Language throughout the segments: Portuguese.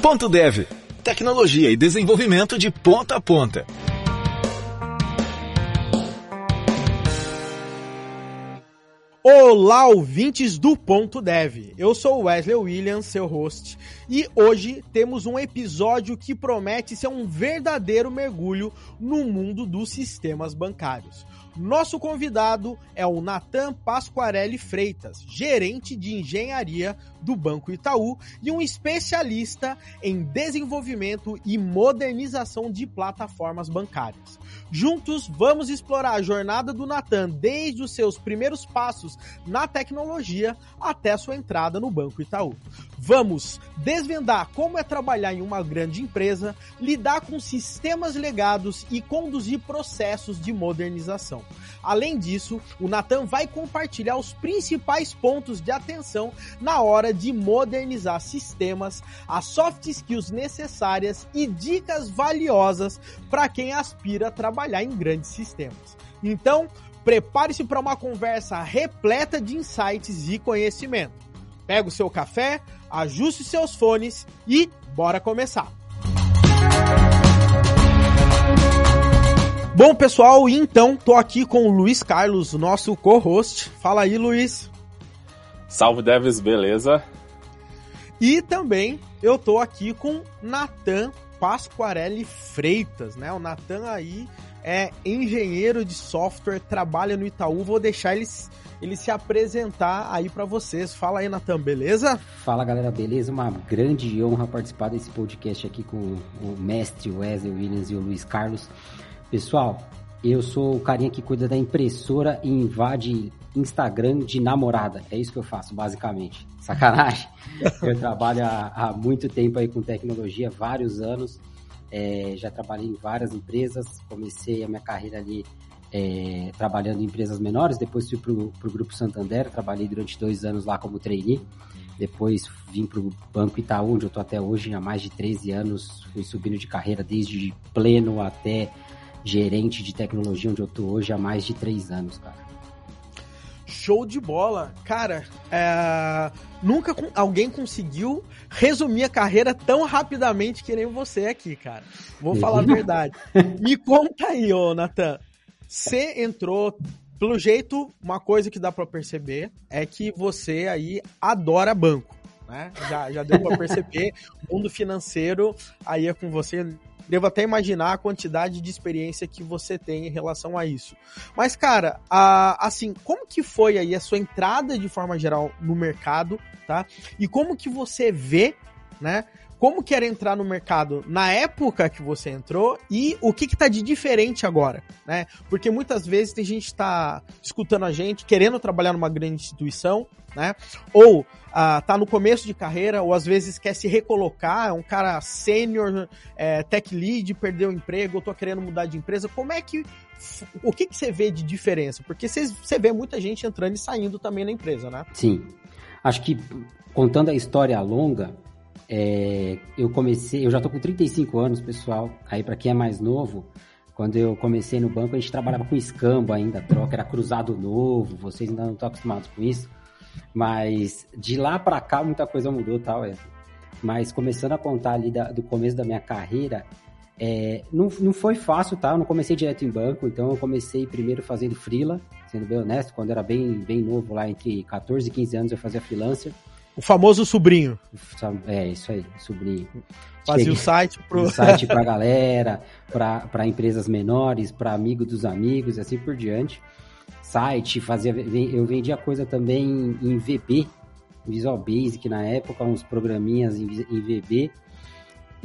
Ponto Dev. Tecnologia e desenvolvimento de ponta a ponta. Olá, ouvintes do Ponto Dev. Eu sou Wesley Williams, seu host, e hoje temos um episódio que promete ser um verdadeiro mergulho no mundo dos sistemas bancários. Nosso convidado é o Natan Pasquarelli Freitas, gerente de engenharia do Banco Itaú e um especialista em desenvolvimento e modernização de plataformas bancárias. Juntos, vamos explorar a jornada do Natan desde os seus primeiros passos na tecnologia até sua entrada no Banco Itaú. Vamos desvendar como é trabalhar em uma grande empresa, lidar com sistemas legados e conduzir processos de modernização. Além disso, o Natan vai compartilhar os principais pontos de atenção na hora de modernizar sistemas, as soft skills necessárias e dicas valiosas para quem aspira a trabalhar em grandes sistemas. Então, prepare-se para uma conversa repleta de insights e conhecimento. Pega o seu café, ajuste seus fones e bora começar! Bom, pessoal, então tô aqui com o Luiz Carlos, nosso co-host. Fala aí, Luiz. Salve, Devs, beleza? E também eu tô aqui com Natan Pasquarelli Freitas, né? O Natan aí é engenheiro de software, trabalha no Itaú. Vou deixar ele, ele se apresentar aí para vocês. Fala aí, Natan, beleza? Fala, galera, beleza? Uma grande honra participar desse podcast aqui com o mestre Wesley Williams e o Luiz Carlos. Pessoal, eu sou o carinha que cuida da impressora e invade Instagram de namorada. É isso que eu faço, basicamente. Sacanagem. Eu trabalho há, há muito tempo aí com tecnologia, vários anos. É, já trabalhei em várias empresas. Comecei a minha carreira ali é, trabalhando em empresas menores. Depois fui para o Grupo Santander. Trabalhei durante dois anos lá como trainee. Depois vim para o Banco Itaú, onde eu estou até hoje, há mais de 13 anos. Fui subindo de carreira desde pleno até gerente de tecnologia, onde eu tô hoje há mais de três anos, cara. Show de bola. Cara, é... nunca alguém conseguiu resumir a carreira tão rapidamente que nem você aqui, cara. Vou falar a verdade. Me conta aí, ô Natan. Você entrou, pelo jeito, uma coisa que dá para perceber é que você aí adora banco. Né? Já, já deu para perceber. o mundo financeiro aí é com você devo até imaginar a quantidade de experiência que você tem em relação a isso. Mas, cara, a, assim, como que foi aí a sua entrada de forma geral no mercado, tá? E como que você vê, né? Como que era entrar no mercado na época que você entrou e o que que tá de diferente agora, né? Porque muitas vezes tem gente que tá escutando a gente, querendo trabalhar numa grande instituição, né? Ou ah, tá no começo de carreira, ou às vezes quer se recolocar, é um cara sênior, é, tech lead, perdeu o emprego, ou tô querendo mudar de empresa. Como é que. O que, que você vê de diferença? Porque você vê muita gente entrando e saindo também na empresa, né? Sim. Acho que contando a história longa, é, eu comecei, eu já tô com 35 anos, pessoal. Aí para quem é mais novo, quando eu comecei no banco, a gente trabalhava com escambo ainda, troca era cruzado novo, vocês ainda não estão acostumados com isso. Mas de lá para cá muita coisa mudou, tal, tá, Mas começando a contar ali da, do começo da minha carreira, é, não, não foi fácil, tá? Eu não comecei direto em banco, então eu comecei primeiro fazendo freela, sendo bem honesto, quando eu era bem, bem novo, lá entre 14 e 15 anos eu fazia freelancer. O famoso sobrinho. É, isso aí, sobrinho. Fazia o site pro... O site pra galera, para empresas menores, para amigos dos amigos e assim por diante site, fazia, eu vendia coisa também em VB, Visual Basic na época, uns programinhas em, em VB.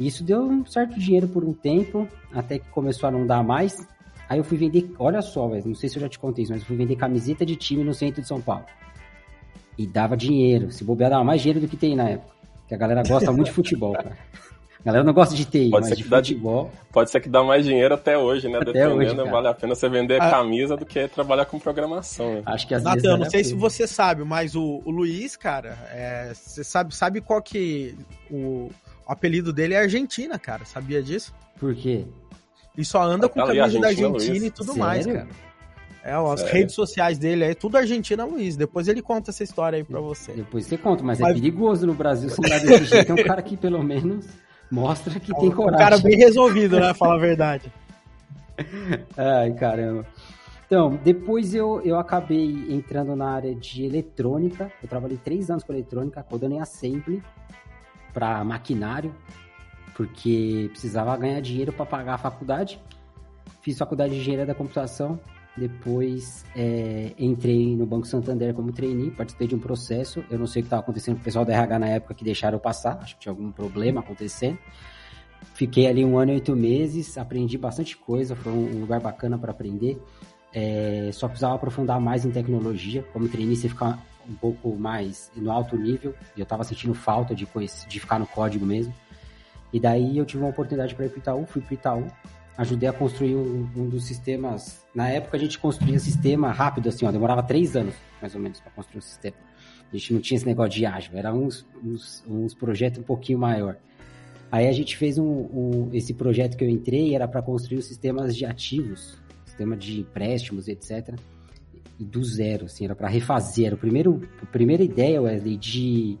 Isso deu um certo dinheiro por um tempo, até que começou a não dar mais. Aí eu fui vender, olha só, não sei se eu já te contei isso, mas eu fui vender camiseta de time no centro de São Paulo. E dava dinheiro, se bobear dava mais dinheiro do que tem na época. Que a galera gosta muito de futebol, cara. A galera não gosta de TI, pode mas de futebol... Dá, pode ser que dá mais dinheiro até hoje, né? Até Dependendo, hoje, vale a pena você vender ah, camisa do que trabalhar com programação. Né? Acho que às Nathan, vezes... não sei se você sabe, mas o, o Luiz, cara, é, você sabe, sabe qual que... O, o apelido dele é Argentina, cara. Sabia disso? Por quê? Ele só anda com camisa da Argentina e tudo Sério? mais, cara. É, as Sério? redes sociais dele aí, tudo Argentina Luiz. Depois ele conta essa história aí pra você. Depois você conta, mas, é mas... é perigoso no Brasil se andar desse jeito. Tem um cara que pelo menos Mostra que tem coragem. Um cara bem resolvido, né? Falar a verdade. Ai, caramba. Então, depois eu, eu acabei entrando na área de eletrônica. Eu trabalhei três anos com eletrônica, codando em assembly para maquinário, porque precisava ganhar dinheiro para pagar a faculdade. Fiz faculdade de engenharia da computação. Depois é, entrei no Banco Santander como trainee, participei de um processo. Eu não sei o que estava acontecendo com o pessoal da RH na época que deixaram eu passar, acho que tinha algum problema acontecendo. Fiquei ali um ano e oito meses, aprendi bastante coisa, foi um lugar bacana para aprender. É, só precisava aprofundar mais em tecnologia. Como trainee, você ficar um pouco mais no alto nível. E eu estava sentindo falta de, de ficar no código mesmo. E daí eu tive uma oportunidade para ir para Itaú, fui para Itaú. Ajudei a construir um, um, dos sistemas. Na época a gente construía sistema rápido, assim, ó, demorava três anos, mais ou menos, para construir um sistema. A gente não tinha esse negócio de ágil, era uns, uns, uns projetos um pouquinho maior. Aí a gente fez um, um esse projeto que eu entrei, era para construir os sistemas de ativos sistema de empréstimos, etc. Do zero, assim, era para refazer. Era o primeiro, a primeira ideia, Wesley, de,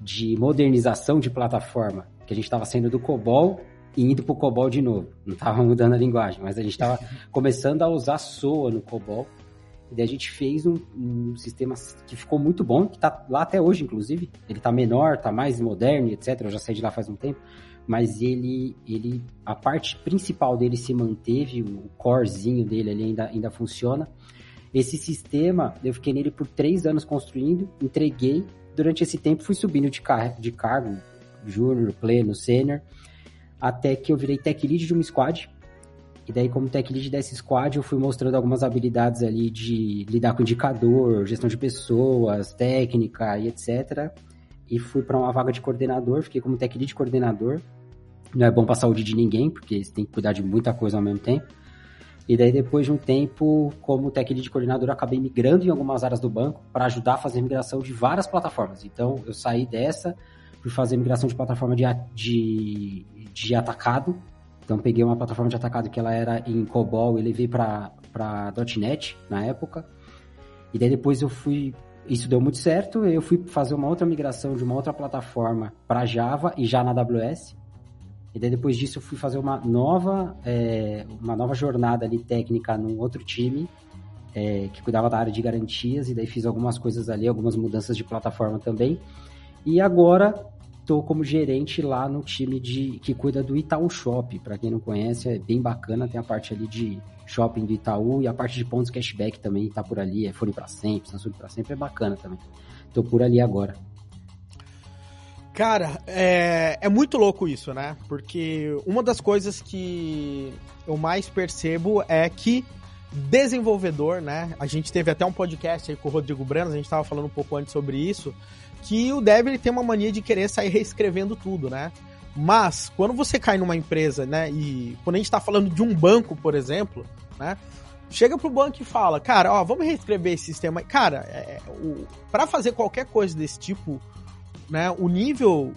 de modernização de plataforma, que a gente estava saindo do COBOL e indo para o COBOL de novo. Não estava mudando a linguagem, mas a gente estava começando a usar SOA no COBOL. E daí a gente fez um, um sistema que ficou muito bom, que está lá até hoje, inclusive. Ele está menor, está mais moderno, etc. Eu já saí de lá faz um tempo mas ele, ele a parte principal dele se manteve, o corezinho dele ainda, ainda funciona. Esse sistema, eu fiquei nele por três anos construindo, entreguei. Durante esse tempo fui subindo de, car de cargo, júnior, pleno, sênior, até que eu virei tech lead de uma squad. E daí, como tech lead dessa squad, eu fui mostrando algumas habilidades ali de lidar com indicador, gestão de pessoas, técnica e etc. E fui para uma vaga de coordenador, fiquei como tech lead coordenador não é bom para a saúde de ninguém, porque você tem que cuidar de muita coisa ao mesmo tempo. E daí, depois de um tempo, como tech lead coordenador, acabei migrando em algumas áreas do banco para ajudar a fazer a migração de várias plataformas. Então, eu saí dessa, fui fazer migração de plataforma de, de, de atacado. Então, peguei uma plataforma de atacado que ela era em COBOL e levei para .NET na época. E daí, depois eu fui... Isso deu muito certo, eu fui fazer uma outra migração de uma outra plataforma para Java e já na AWS. E daí depois disso eu fui fazer uma nova, é, uma nova jornada ali técnica num outro time é, que cuidava da área de garantias e daí fiz algumas coisas ali, algumas mudanças de plataforma também. E agora estou como gerente lá no time de que cuida do Itaú Shop. Para quem não conhece, é bem bacana, tem a parte ali de shopping do Itaú e a parte de pontos cashback também está por ali, é Fone para sempre, Samsung para sempre, é bacana também. Estou por ali agora. Cara, é, é muito louco isso, né? Porque uma das coisas que eu mais percebo é que desenvolvedor, né? A gente teve até um podcast aí com o Rodrigo Branos, a gente estava falando um pouco antes sobre isso, que o dev ele tem uma mania de querer sair reescrevendo tudo, né? Mas quando você cai numa empresa, né, e quando a gente está falando de um banco, por exemplo, né, chega pro banco e fala, cara, ó, vamos reescrever esse sistema. Cara, é, para fazer qualquer coisa desse tipo, né, o nível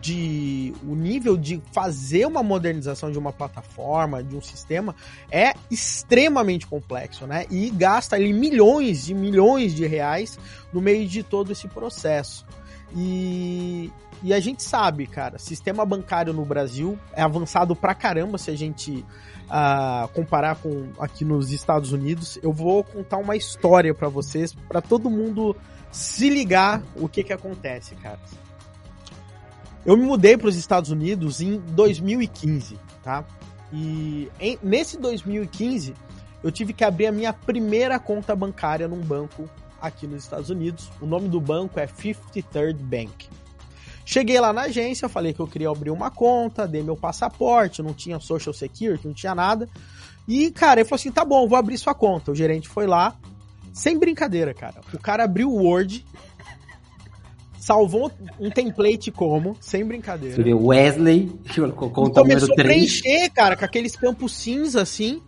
de o nível de fazer uma modernização de uma plataforma, de um sistema é extremamente complexo, né? E gasta ali milhões e milhões de reais no meio de todo esse processo. E, e a gente sabe, cara, sistema bancário no Brasil é avançado pra caramba se a gente uh, comparar com aqui nos Estados Unidos. Eu vou contar uma história para vocês, para todo mundo se ligar o que que acontece, cara. Eu me mudei para os Estados Unidos em 2015, tá? E em, nesse 2015 eu tive que abrir a minha primeira conta bancária num banco aqui nos Estados Unidos. O nome do banco é 53rd Bank. Cheguei lá na agência, falei que eu queria abrir uma conta, dei meu passaporte, não tinha social security, não tinha nada. E, cara, ele falou assim: tá bom, vou abrir sua conta. O gerente foi lá, sem brincadeira, cara. O cara abriu o Word, salvou um template como, sem brincadeira. Você Wesley, colocou o começou a preencher, cara, com aqueles campos cinza assim,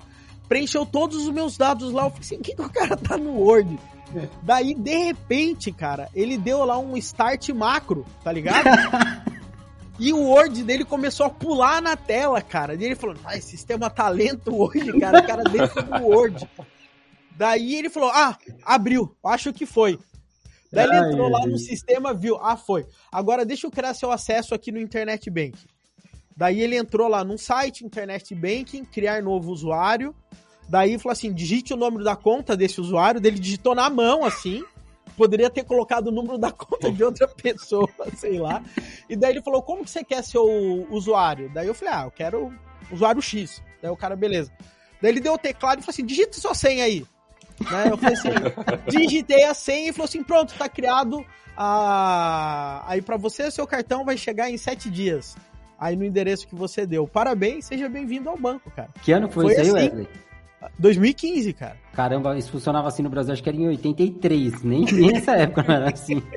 preencheu todos os meus dados lá. Eu falei assim: o que, que o cara tá no Word? Daí, de repente, cara, ele deu lá um start macro, tá ligado? E o Word dele começou a pular na tela, cara. E ele falou: Ah, esse sistema tá lento hoje, cara. O cara dentro do Word. Daí ele falou: Ah, abriu, acho que foi. Daí ele entrou lá no sistema, viu, ah, foi. Agora deixa eu criar seu acesso aqui no Internet Bank. Daí ele entrou lá num site, Internet Banking, criar novo usuário. Daí falou assim: digite o número da conta desse usuário. Dele digitou na mão, assim. Poderia ter colocado o número da conta de outra pessoa, sei lá. E daí ele falou: como que você quer seu usuário? Daí eu falei: ah, eu quero usuário X. Daí o cara, beleza. Daí ele deu o teclado e falou assim: digita sua senha aí. Né? Eu falei assim, digitei a senha e falou assim: pronto, tá criado. A... Aí para você, seu cartão vai chegar em sete dias aí no endereço que você deu. Parabéns, seja bem-vindo ao banco, cara. Que ano foi, foi isso aí, assim, Wesley? 2015, cara. Caramba, isso funcionava assim no Brasil, acho que era em 83, nem, nem nessa época não era assim.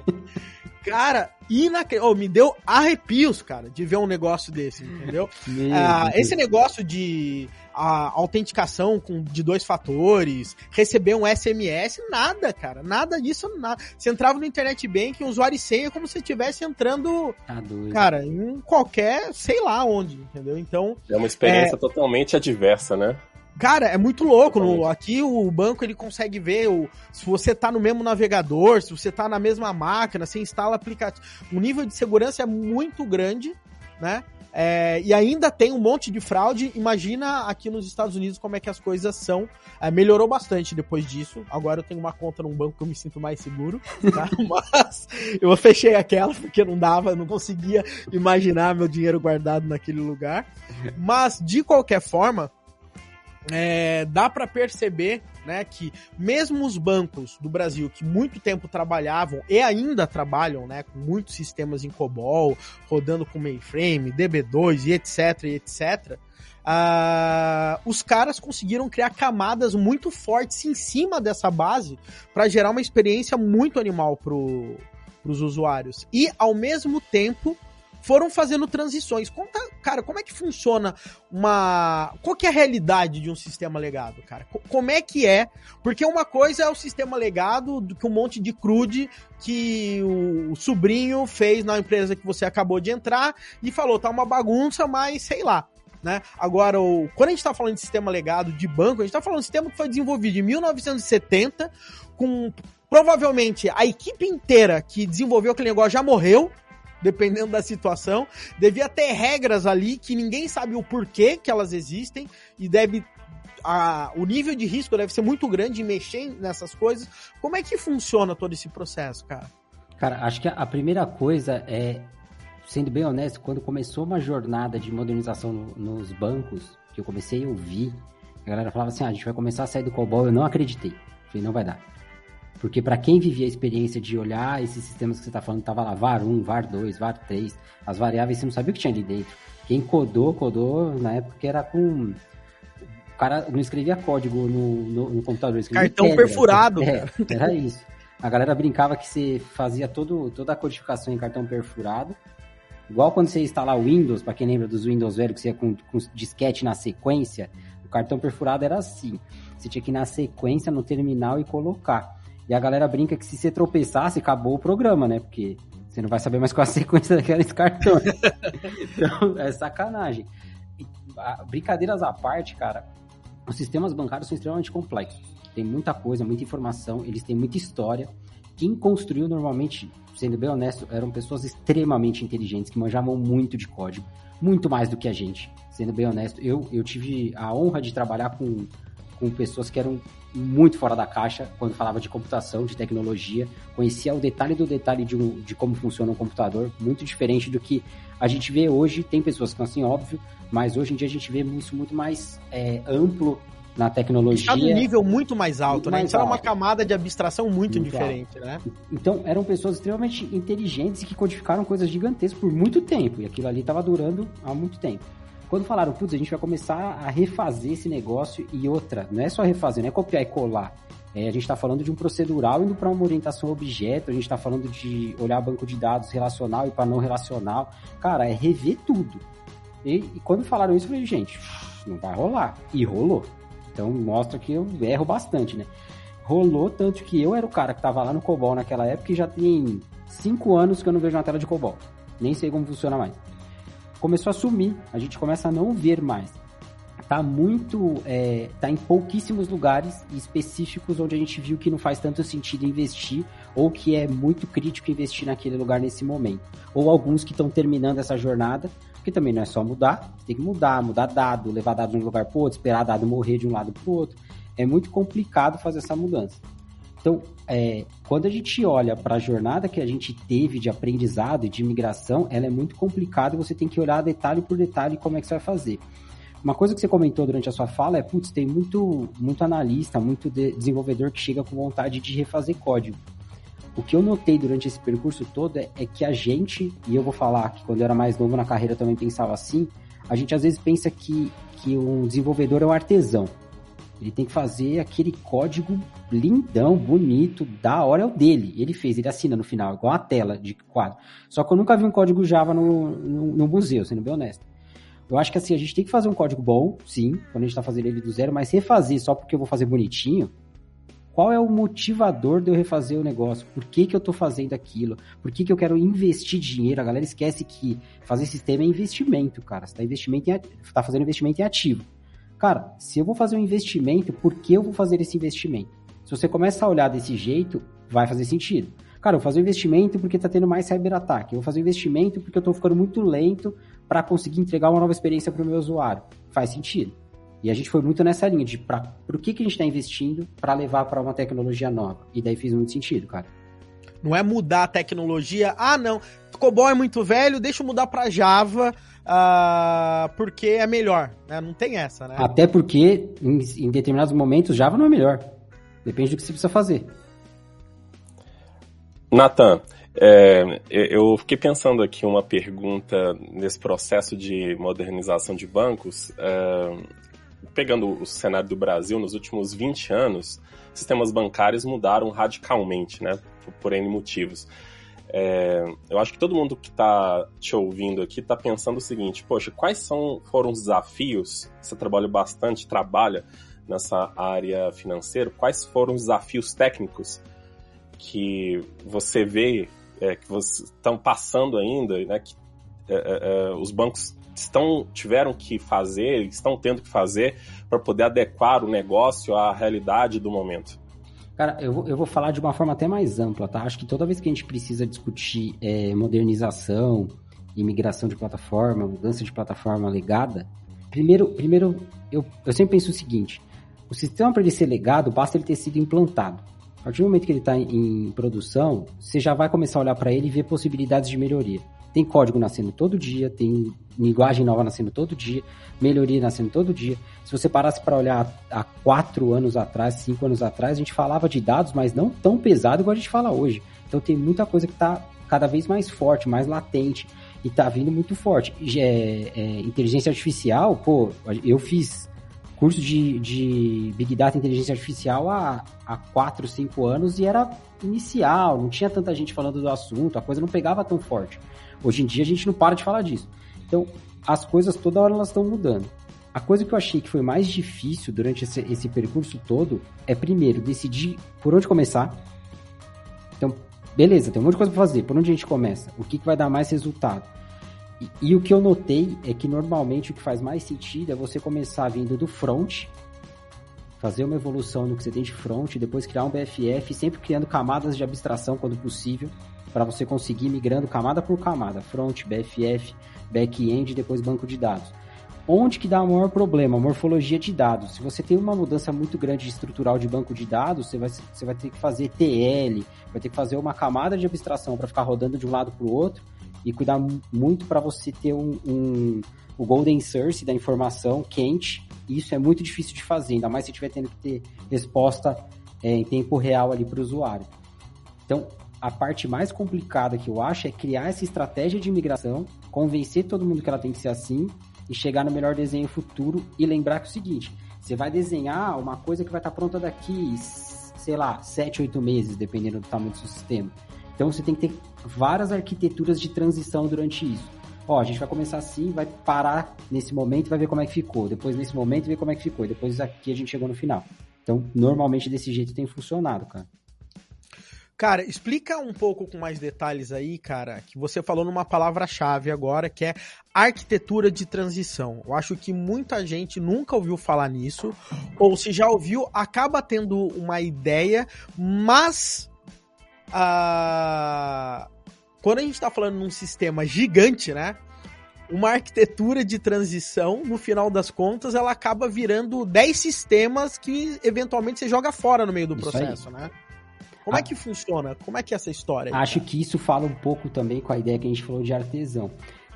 Cara, inacreditável. Oh, me deu arrepios, cara, de ver um negócio desse, entendeu? Ah, esse negócio de a autenticação com, de dois fatores, receber um SMS, nada, cara. Nada disso, nada. Você entrava no Internet Bank, usuário e senha, como se estivesse entrando, tá cara, em qualquer, sei lá onde, entendeu? Então. É uma experiência é... totalmente adversa, né? Cara, é muito louco. No, aqui o banco ele consegue ver o, se você tá no mesmo navegador, se você tá na mesma máquina, você instala aplicativo. O nível de segurança é muito grande, né? É, e ainda tem um monte de fraude. Imagina aqui nos Estados Unidos como é que as coisas são. É, melhorou bastante depois disso. Agora eu tenho uma conta num banco que eu me sinto mais seguro. Tá? Mas eu fechei aquela porque não dava, não conseguia imaginar meu dinheiro guardado naquele lugar. Mas de qualquer forma, é, dá para perceber né, que mesmo os bancos do Brasil que muito tempo trabalhavam e ainda trabalham né, com muitos sistemas em COBOL, rodando com mainframe, DB2 e etc, e etc, uh, os caras conseguiram criar camadas muito fortes em cima dessa base para gerar uma experiência muito animal para os usuários. E, ao mesmo tempo, foram fazendo transições. Conta, cara, como é que funciona uma. Qual que é a realidade de um sistema legado, cara? Como é que é? Porque uma coisa é o sistema legado que um monte de crude que o sobrinho fez na empresa que você acabou de entrar e falou, tá uma bagunça, mas sei lá. Né? Agora, o, quando a gente está falando de sistema legado de banco, a gente está falando de sistema que foi desenvolvido em 1970, com provavelmente a equipe inteira que desenvolveu aquele negócio já morreu, dependendo da situação. Devia ter regras ali que ninguém sabe o porquê que elas existem e deve a, o nível de risco deve ser muito grande mexer nessas coisas. Como é que funciona todo esse processo, cara? Cara, acho que a primeira coisa é, sendo bem honesto, quando começou uma jornada de modernização no, nos bancos, que eu comecei a ouvir, a galera falava assim: ah, a gente vai começar a sair do COBOL, eu não acreditei. Falei, não vai dar. Porque para quem vivia a experiência de olhar esses sistemas que você está falando, tava lá VAR 1, VAR 2, VAR 3, as variáveis você não sabia o que tinha ali dentro. Quem codou, codou na época era com. O cara não escrevia código no, no, no computador. Cartão pedra, perfurado. É, era isso. A galera brincava que você fazia todo, toda a codificação em cartão perfurado. Igual quando você instalar o Windows, para quem lembra dos Windows velhos, que você ia com, com disquete na sequência, o cartão perfurado era assim. Você tinha que ir na sequência no terminal e colocar. E a galera brinca que se você tropeçasse, acabou o programa, né? Porque você não vai saber mais qual a sequência daqueles cartões. então, é sacanagem. E, a, brincadeiras à parte, cara, os sistemas bancários são extremamente complexos. Tem muita coisa, muita informação, eles têm muita história. Quem construiu normalmente, sendo bem honesto, eram pessoas extremamente inteligentes, que manjavam muito de código, muito mais do que a gente. Sendo bem honesto, eu, eu tive a honra de trabalhar com, com pessoas que eram muito fora da caixa quando falava de computação, de tecnologia, conhecia o detalhe do detalhe de, um, de como funciona um computador, muito diferente do que a gente vê hoje. Tem pessoas que são assim, óbvio, mas hoje em dia a gente vê isso muito mais é, amplo na tecnologia. Está num nível muito mais alto, muito né? Mais então alto. é uma camada de abstração muito, muito diferente, alto. né? Então eram pessoas extremamente inteligentes que codificaram coisas gigantescas por muito tempo, e aquilo ali estava durando há muito tempo. Quando falaram, putz, a gente vai começar a refazer esse negócio e outra, não é só refazer, não é copiar e colar. É, a gente está falando de um procedural indo para uma orientação objeto, a gente está falando de olhar banco de dados relacional e para não relacional. Cara, é rever tudo. E, e, quando falaram isso, eu falei, gente, não vai rolar. E rolou. Então mostra que eu erro bastante, né? Rolou tanto que eu era o cara que estava lá no COBOL naquela época e já tem cinco anos que eu não vejo uma tela de COBOL. Nem sei como funciona mais começou a sumir, a gente começa a não ver mais. tá muito. É, tá em pouquíssimos lugares específicos onde a gente viu que não faz tanto sentido investir ou que é muito crítico investir naquele lugar nesse momento. Ou alguns que estão terminando essa jornada, porque também não é só mudar, tem que mudar, mudar dado, levar dado de um lugar para outro, esperar dado morrer de um lado para o outro. É muito complicado fazer essa mudança. Então, é, quando a gente olha para a jornada que a gente teve de aprendizado e de imigração, ela é muito complicada e você tem que olhar detalhe por detalhe como é que você vai fazer. Uma coisa que você comentou durante a sua fala é, putz, tem muito, muito analista, muito de desenvolvedor que chega com vontade de refazer código. O que eu notei durante esse percurso todo é, é, que a gente, e eu vou falar que quando eu era mais novo na carreira também pensava assim, a gente às vezes pensa que, que um desenvolvedor é um artesão. Ele tem que fazer aquele código lindão, bonito, da hora é o dele. Ele fez, ele assina no final, igual a tela de quadro. Só que eu nunca vi um código Java no, no, no museu, sendo bem honesto. Eu acho que assim, a gente tem que fazer um código bom, sim, quando a gente está fazendo ele do zero, mas refazer só porque eu vou fazer bonitinho, qual é o motivador de eu refazer o negócio? Por que, que eu estou fazendo aquilo? Por que, que eu quero investir dinheiro? A galera esquece que fazer sistema é investimento, cara. Você está investimento em, tá fazendo investimento em ativo. Cara, se eu vou fazer um investimento, por que eu vou fazer esse investimento? Se você começa a olhar desse jeito, vai fazer sentido. Cara, eu vou fazer um investimento porque está tendo mais cyberataque. Eu vou fazer um investimento porque eu estou ficando muito lento para conseguir entregar uma nova experiência para o meu usuário. Faz sentido. E a gente foi muito nessa linha de para o que, que a gente está investindo para levar para uma tecnologia nova. E daí fez muito sentido, cara. Não é mudar a tecnologia. Ah, não, COBOL é muito velho, deixa eu mudar para Java uh, porque é melhor. Né? Não tem essa, né? Até porque em, em determinados momentos Java não é melhor. Depende do que você precisa fazer. Nathan, é, eu fiquei pensando aqui uma pergunta nesse processo de modernização de bancos. É, pegando o cenário do Brasil, nos últimos 20 anos, sistemas bancários mudaram radicalmente, né? Por, por N motivos. É, eu acho que todo mundo que está te ouvindo aqui está pensando o seguinte: poxa, quais são, foram os desafios? Você trabalha bastante, trabalha nessa área financeira, quais foram os desafios técnicos que você vê é, que estão passando ainda, né, que é, é, é, os bancos estão tiveram que fazer, estão tendo que fazer para poder adequar o negócio à realidade do momento? Cara, eu vou, eu vou falar de uma forma até mais ampla, tá? Acho que toda vez que a gente precisa discutir é, modernização, imigração de plataforma, mudança de plataforma legada, primeiro, primeiro eu, eu sempre penso o seguinte: o sistema para ele ser legado, basta ele ter sido implantado. A partir do momento que ele está em, em produção, você já vai começar a olhar para ele e ver possibilidades de melhoria. Tem código nascendo todo dia, tem linguagem nova nascendo todo dia, melhoria nascendo todo dia. Se você parasse para olhar há quatro anos atrás, cinco anos atrás, a gente falava de dados, mas não tão pesado igual a gente fala hoje. Então tem muita coisa que está cada vez mais forte, mais latente e está vindo muito forte. É, é, inteligência artificial, pô, eu fiz curso de, de Big Data e Inteligência Artificial há, há 4, 5 anos e era inicial, não tinha tanta gente falando do assunto, a coisa não pegava tão forte. Hoje em dia a gente não para de falar disso. Então, as coisas toda hora elas estão mudando. A coisa que eu achei que foi mais difícil durante esse, esse percurso todo é, primeiro, decidir por onde começar. Então, beleza, tem um monte de coisa para fazer. Por onde a gente começa? O que, que vai dar mais resultado? E, e, o que eu notei é que normalmente o que faz mais sentido é você começar vindo do front, fazer uma evolução no que você tem de front, depois criar um BFF, sempre criando camadas de abstração quando possível, para você conseguir migrando camada por camada, front, BFF, back-end, depois banco de dados. Onde que dá o maior problema? Morfologia de dados. Se você tem uma mudança muito grande estrutural de banco de dados, você vai, você vai ter que fazer TL, vai ter que fazer uma camada de abstração para ficar rodando de um lado para o outro, e cuidar muito para você ter um, um, o golden source da informação quente. Isso é muito difícil de fazer, ainda mais se estiver tendo que ter resposta é, em tempo real ali para o usuário. Então, a parte mais complicada que eu acho é criar essa estratégia de migração, convencer todo mundo que ela tem que ser assim e chegar no melhor desenho futuro e lembrar que é o seguinte, você vai desenhar uma coisa que vai estar pronta daqui, sei lá, 7, 8 meses, dependendo do tamanho do seu sistema. Então você tem que ter várias arquiteturas de transição durante isso. Ó, a gente vai começar assim, vai parar nesse momento e vai ver como é que ficou. Depois nesse momento ver como é que ficou. E depois aqui a gente chegou no final. Então, normalmente desse jeito tem funcionado, cara. Cara, explica um pouco com mais detalhes aí, cara, que você falou numa palavra-chave agora, que é arquitetura de transição. Eu acho que muita gente nunca ouviu falar nisso, ou se já ouviu, acaba tendo uma ideia, mas uh, quando a gente está falando num sistema gigante, né? Uma arquitetura de transição, no final das contas, ela acaba virando 10 sistemas que eventualmente você joga fora no meio do processo, né? Como é ah. que funciona? Como é que é essa história? Aí, Acho que isso fala um pouco também com a ideia que a gente falou de artesão.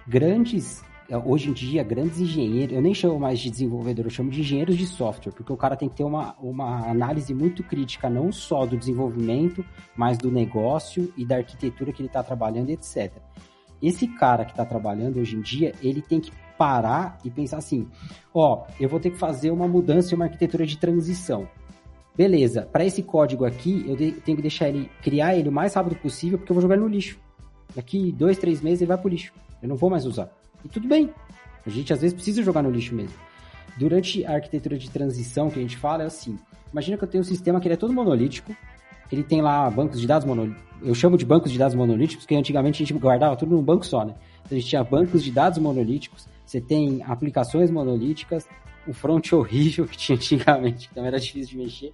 Grandes é, hoje em dia, grandes engenheiros, eu nem chamo mais de desenvolvedor, eu chamo de engenheiros de software, porque o cara tem que ter uma, uma análise muito crítica, não só do desenvolvimento, mas do negócio e da arquitetura que ele está trabalhando, etc. Esse cara que está trabalhando hoje em dia, ele tem que parar e pensar assim: ó, eu vou ter que fazer uma mudança e uma arquitetura de transição. Beleza, para esse código aqui, eu tenho que deixar ele, criar ele o mais rápido possível, porque eu vou jogar no lixo. Daqui dois, três meses ele vai pro lixo. Eu não vou mais usar. E tudo bem. A gente às vezes precisa jogar no lixo mesmo. Durante a arquitetura de transição que a gente fala, é assim: imagina que eu tenho um sistema que ele é todo monolítico, ele tem lá bancos de dados monolíticos. Eu chamo de bancos de dados monolíticos, porque antigamente a gente guardava tudo num banco só, né? Então a gente tinha bancos de dados monolíticos, você tem aplicações monolíticas, o front horrível que tinha antigamente, também era difícil de mexer.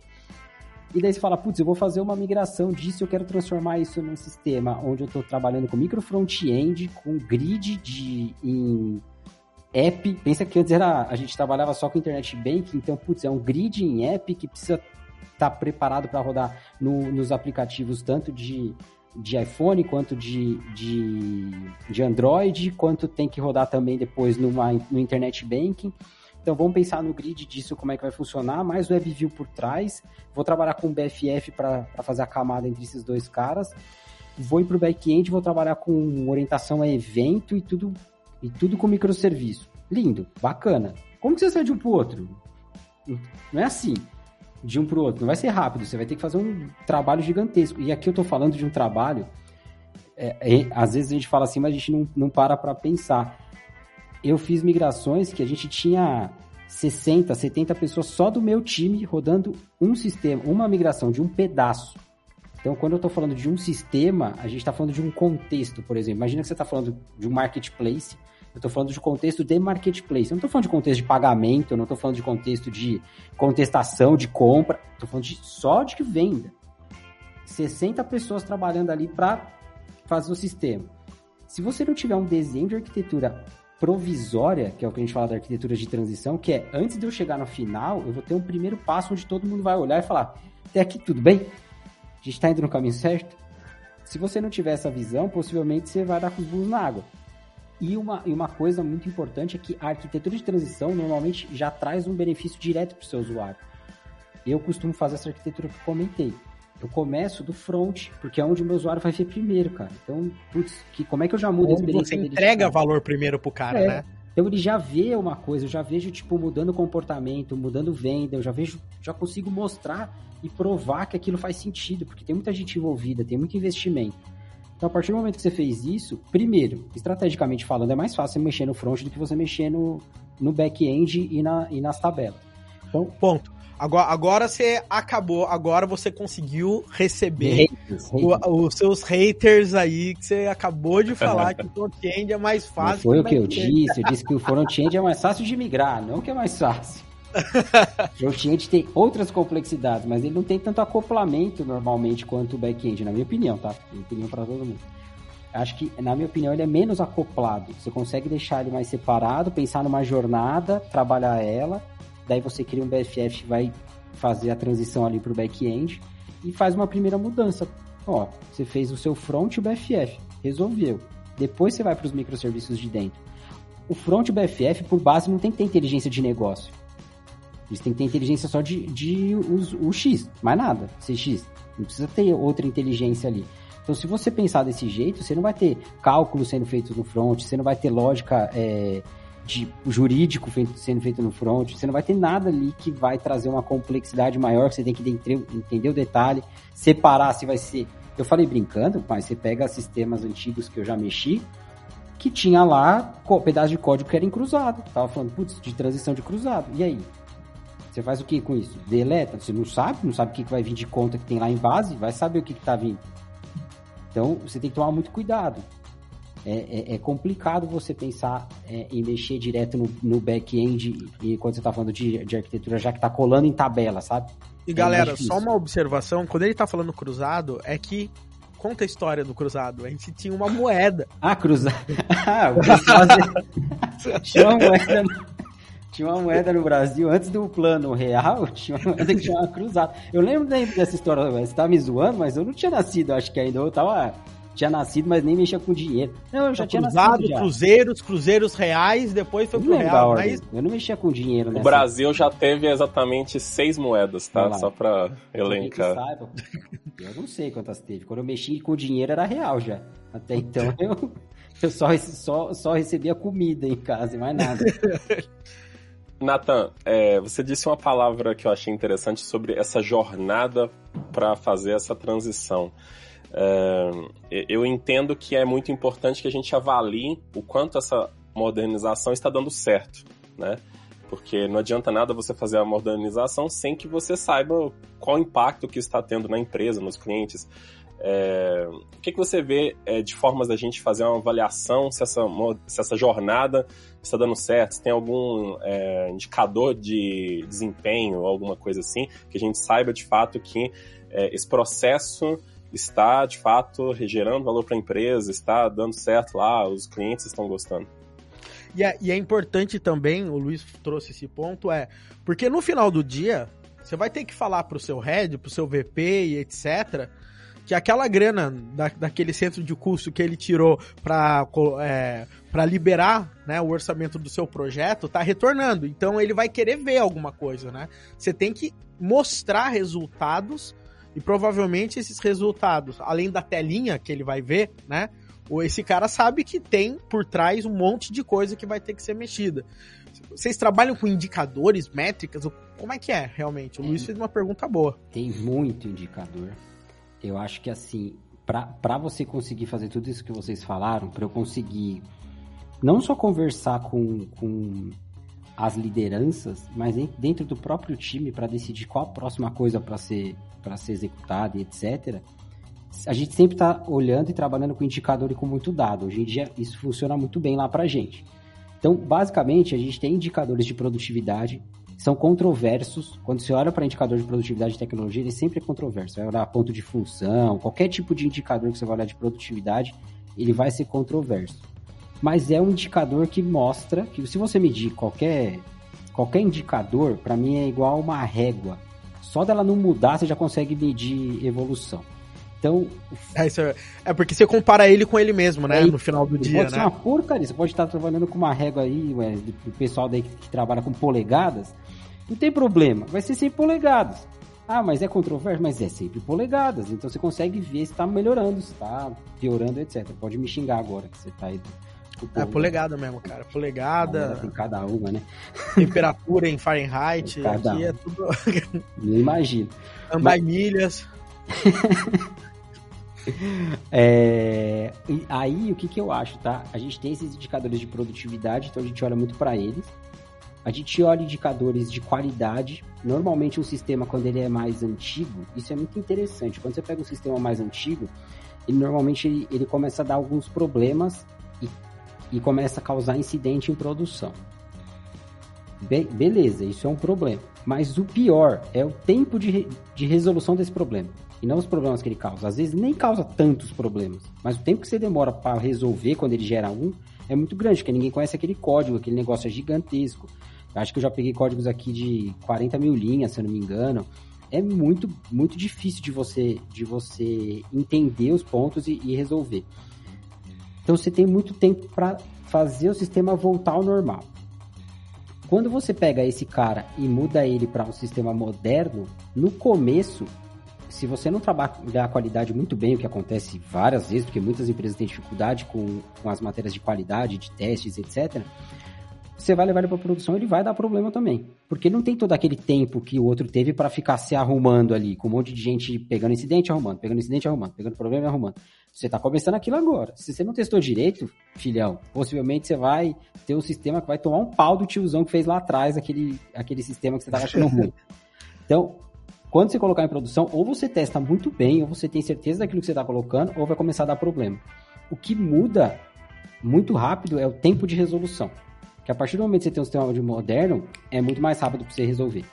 E daí você fala, putz, eu vou fazer uma migração disso, eu quero transformar isso num sistema onde eu estou trabalhando com micro front-end, com grid de em app. Pensa que antes era a gente trabalhava só com internet banking, então putz, é um grid em app que precisa estar tá preparado para rodar no, nos aplicativos tanto de de iPhone, quanto de, de, de Android, quanto tem que rodar também depois numa, no Internet Banking. Então vamos pensar no grid disso, como é que vai funcionar, mais o WebView por trás. Vou trabalhar com o BFF para fazer a camada entre esses dois caras. Vou ir para o back-end, vou trabalhar com orientação a evento e tudo, e tudo com microserviço. Lindo, bacana. Como que você sai de um para o outro? Não é assim, de um para o outro. Não vai ser rápido, você vai ter que fazer um trabalho gigantesco. E aqui eu estou falando de um trabalho, é, é, às vezes a gente fala assim, mas a gente não, não para para pensar eu fiz migrações que a gente tinha 60, 70 pessoas só do meu time rodando um sistema, uma migração de um pedaço. Então, quando eu estou falando de um sistema, a gente está falando de um contexto, por exemplo. Imagina que você está falando de um marketplace, eu estou falando de contexto de marketplace. Eu não estou falando de contexto de pagamento, eu não estou falando de contexto de contestação, de compra. Estou falando de, só de venda. 60 pessoas trabalhando ali para fazer o sistema. Se você não tiver um desenho de arquitetura provisória, que é o que a gente fala da arquitetura de transição, que é antes de eu chegar no final, eu vou ter um primeiro passo onde todo mundo vai olhar e falar: até aqui tudo bem? A gente está indo no caminho certo? Se você não tiver essa visão, possivelmente você vai dar com os burros na água. E uma, e uma coisa muito importante é que a arquitetura de transição normalmente já traz um benefício direto para o seu usuário. Eu costumo fazer essa arquitetura que eu comentei eu começo do front, porque é onde o meu usuário vai ver primeiro, cara. Então, putz, que, como é que eu já mudo a experiência Você entrega valor primeiro pro cara, é. né? Então ele já vê uma coisa, eu já vejo, tipo, mudando comportamento, mudando venda, eu já vejo, já consigo mostrar e provar que aquilo faz sentido, porque tem muita gente envolvida, tem muito investimento. Então, a partir do momento que você fez isso, primeiro, estrategicamente falando, é mais fácil você mexer no front do que você mexer no, no back-end e, na, e nas tabelas. Então, ponto. Agora, agora você acabou, agora você conseguiu receber haters, haters. O, os seus haters aí que você acabou de falar que o front-end é mais fácil. Não foi o que eu disse, eu disse que o front-end é mais fácil de migrar, não que é mais fácil. o front-end tem outras complexidades, mas ele não tem tanto acoplamento normalmente quanto o back-end, na minha opinião, tá? Minha opinião para todo mundo. Acho que, na minha opinião, ele é menos acoplado. Você consegue deixar ele mais separado, pensar numa jornada, trabalhar ela daí você cria um BFF, vai fazer a transição ali para o back-end e faz uma primeira mudança. Ó, você fez o seu front o BFF, resolveu. Depois você vai para os microserviços de dentro. O front o BFF, por base, não tem que ter inteligência de negócio. Eles têm que ter inteligência só de, de o, o X, mais nada, CX. Não precisa ter outra inteligência ali. Então, se você pensar desse jeito, você não vai ter cálculo sendo feito no front, você não vai ter lógica é, de jurídico sendo feito no front, você não vai ter nada ali que vai trazer uma complexidade maior, que você tem que entender o detalhe, separar se vai ser. Eu falei brincando, mas você pega sistemas antigos que eu já mexi, que tinha lá pedaço de código que era encruzado. Tava falando, putz, de transição de cruzado. E aí? Você faz o que com isso? Deleta? Você não sabe, não sabe o que vai vir de conta que tem lá em base, vai saber o que está vindo. Então você tem que tomar muito cuidado. É, é, é complicado você pensar é, em mexer direto no, no back-end e quando você está falando de, de, arquitetura, já que está colando em tabela, sabe? E galera, só uma observação, quando ele está falando cruzado, é que conta a história do cruzado. A gente tinha uma moeda. Ah, cruzado. Ah, tinha uma moeda. Tinha uma moeda no Brasil, antes do plano real, tinha uma moeda que chamava cruzado. Eu lembro dessa história, você tá me zoando, mas eu não tinha nascido, acho que ainda eu tava tinha nascido, mas nem mexia com dinheiro. Não, eu já tinha cruzado, nascido. Já. Cruzeiros, cruzeiros reais, depois foi pro real. Mas... Eu não mexia com dinheiro. O Brasil já teve exatamente seis moedas, tá? Só pra elencar. Saiba, eu não sei quantas teve. Quando eu mexi com dinheiro era real já. Até então eu, eu só, só, só recebia comida em casa e mais nada. Nathan, é, você disse uma palavra que eu achei interessante sobre essa jornada para fazer essa transição. É, eu entendo que é muito importante que a gente avalie o quanto essa modernização está dando certo, né? Porque não adianta nada você fazer a modernização sem que você saiba qual impacto que está tendo na empresa, nos clientes. É, o que, que você vê é, de formas da gente fazer uma avaliação se essa, se essa jornada está dando certo? Se tem algum é, indicador de desempenho, alguma coisa assim, que a gente saiba de fato que é, esse processo está de fato gerando valor para a empresa, está dando certo lá, os clientes estão gostando. E é, e é importante também, o Luiz trouxe esse ponto, é porque no final do dia, você vai ter que falar para o seu head, para o seu VP e etc., que aquela grana da, daquele centro de custo que ele tirou para é, liberar né, o orçamento do seu projeto tá retornando. Então ele vai querer ver alguma coisa, né? Você tem que mostrar resultados e provavelmente esses resultados, além da telinha que ele vai ver, né? Esse cara sabe que tem por trás um monte de coisa que vai ter que ser mexida. Vocês trabalham com indicadores, métricas? Como é que é realmente? O Luiz fez uma pergunta boa. Tem muito indicador. Eu acho que assim, para você conseguir fazer tudo isso que vocês falaram, para eu conseguir não só conversar com, com as lideranças, mas dentro do próprio time para decidir qual a próxima coisa para ser para ser executada e etc. A gente sempre está olhando e trabalhando com indicador e com muito dado. Hoje em dia isso funciona muito bem lá para a gente. Então, basicamente, a gente tem indicadores de produtividade, são controversos. Quando você olha para indicador de produtividade e tecnologia, ele sempre é controverso. Vai olhar ponto de função, qualquer tipo de indicador que você vai olhar de produtividade, ele vai ser controverso. Mas é um indicador que mostra que se você medir qualquer qualquer indicador, para mim é igual uma régua. Só dela não mudar, você já consegue medir evolução. Então. É, é, é, porque você compara ele com ele mesmo, né? É, no final do dia. Pode né? ser uma porcaria. Você pode estar trabalhando com uma régua aí, ué, do pessoal daí que, que trabalha com polegadas. Não tem problema, vai ser sempre polegadas. Ah, mas é controverso? Mas é sempre polegadas. Então você consegue ver se está melhorando, se está piorando, etc. Pode me xingar agora que você está aí. É polegada mesmo, cara. Polegada. Tem cada uma, né? Temperatura em Fahrenheit. Cada aqui é tudo. Não imagino. Mas... milhas. é... aí o que, que eu acho, tá? A gente tem esses indicadores de produtividade, então a gente olha muito para eles. A gente olha indicadores de qualidade. Normalmente um sistema, quando ele é mais antigo, isso é muito interessante. Quando você pega um sistema mais antigo, ele normalmente ele, ele começa a dar alguns problemas e, e começa a causar incidente em produção. Be beleza, isso é um problema. Mas o pior é o tempo de, re de resolução desse problema. E não os problemas que ele causa. Às vezes nem causa tantos problemas. Mas o tempo que você demora para resolver quando ele gera um é muito grande, porque ninguém conhece aquele código, aquele negócio é gigantesco. Acho que eu já peguei códigos aqui de 40 mil linhas, se eu não me engano. É muito, muito difícil de você, de você entender os pontos e, e resolver. Então você tem muito tempo para fazer o sistema voltar ao normal. Quando você pega esse cara e muda ele para um sistema moderno, no começo, se você não trabalhar a qualidade muito bem, o que acontece várias vezes, porque muitas empresas têm dificuldade com, com as matérias de qualidade, de testes, etc., você vai levar ele para produção, ele vai dar problema também. Porque não tem todo aquele tempo que o outro teve para ficar se arrumando ali, com um monte de gente pegando incidente, arrumando, pegando incidente, arrumando, pegando problema e arrumando. Você está começando aquilo agora. Se você não testou direito, filhão, possivelmente você vai ter um sistema que vai tomar um pau do tiozão que fez lá atrás aquele, aquele sistema que você estava achando ruim. Então, quando você colocar em produção, ou você testa muito bem, ou você tem certeza daquilo que você está colocando, ou vai começar a dar problema. O que muda muito rápido é o tempo de resolução. Que a partir do momento que você tem um sistema de moderno, é muito mais rápido para você resolver.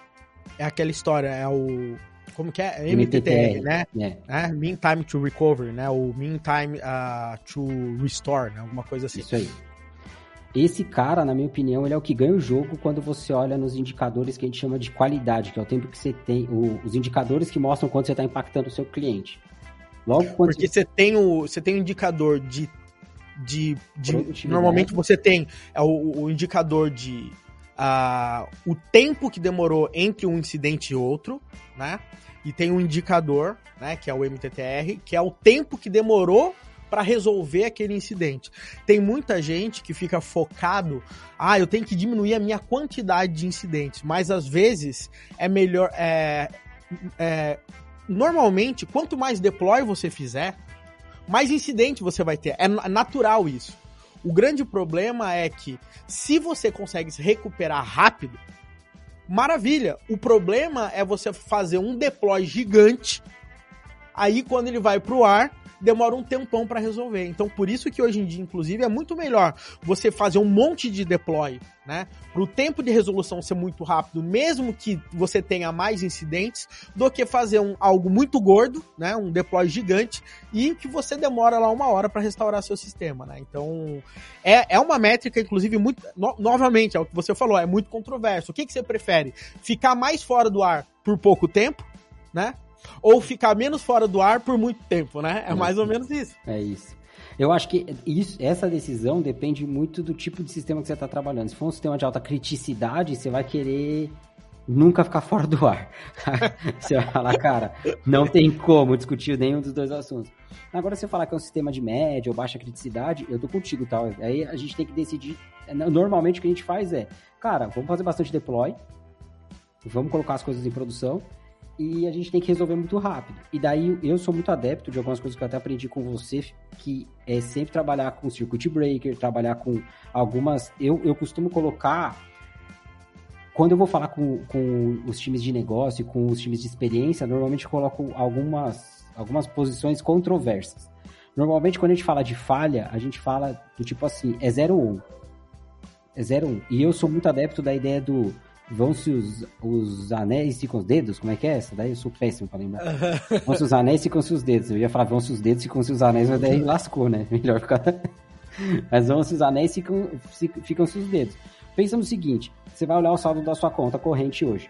É aquela história, é o. Como que é? MTTR, né? É. é. Mean Time to Recover, né? O Mean Time uh, to Restore, né? Alguma coisa assim. Isso aí. Esse cara, na minha opinião, ele é o que ganha o jogo quando você olha nos indicadores que a gente chama de qualidade, que é o tempo que você tem, o, os indicadores que mostram quanto você está impactando o seu cliente. Logo quando Porque você tem o, você tem um indicador de de, de normalmente você tem é, o, o indicador de uh, o tempo que demorou entre um incidente e outro, né? E tem um indicador, né, que é o MTTR, que é o tempo que demorou para resolver aquele incidente. Tem muita gente que fica focado, ah, eu tenho que diminuir a minha quantidade de incidentes, mas às vezes é melhor, é, é, normalmente, quanto mais deploy você fizer, mais incidente você vai ter. É natural isso. O grande problema é que se você consegue se recuperar rápido, maravilha. O problema é você fazer um deploy gigante. Aí quando ele vai pro ar, demora um tempão para resolver. Então, por isso que hoje em dia, inclusive, é muito melhor você fazer um monte de deploy, né? Para o tempo de resolução ser muito rápido, mesmo que você tenha mais incidentes, do que fazer um, algo muito gordo, né? Um deploy gigante e que você demora lá uma hora para restaurar seu sistema, né? Então, é, é uma métrica, inclusive, muito. No, novamente, é o que você falou, é muito controverso. O que, que você prefere? Ficar mais fora do ar por pouco tempo, né? Ou ficar menos fora do ar por muito tempo, né? É mais ou menos isso. É isso. Eu acho que isso, essa decisão depende muito do tipo de sistema que você está trabalhando. Se for um sistema de alta criticidade, você vai querer nunca ficar fora do ar. você vai falar, cara, não tem como discutir nenhum dos dois assuntos. Agora, você falar que é um sistema de média ou baixa criticidade, eu tô contigo, tal. Tá? Aí a gente tem que decidir. Normalmente o que a gente faz é, cara, vamos fazer bastante deploy, vamos colocar as coisas em produção e a gente tem que resolver muito rápido. E daí eu sou muito adepto de algumas coisas que eu até aprendi com você, que é sempre trabalhar com circuit breaker, trabalhar com algumas. Eu, eu costumo colocar. Quando eu vou falar com, com os times de negócio, com os times de experiência, normalmente eu coloco algumas, algumas posições controversas. Normalmente, quando a gente fala de falha, a gente fala do tipo assim, é 0 ou 1. É 0 ou 1. E eu sou muito adepto da ideia do Vão-se os, os anéis com os dedos? Como é que é essa? Daí eu sou péssimo pra lembrar. Vão-se os anéis e com os dedos. Eu ia falar vão-se os dedos e com os anéis, mas daí lascou, né? Melhor ficar. mas vão-se os anéis ficam-se os dedos. Pensa no seguinte: você vai olhar o saldo da sua conta corrente hoje.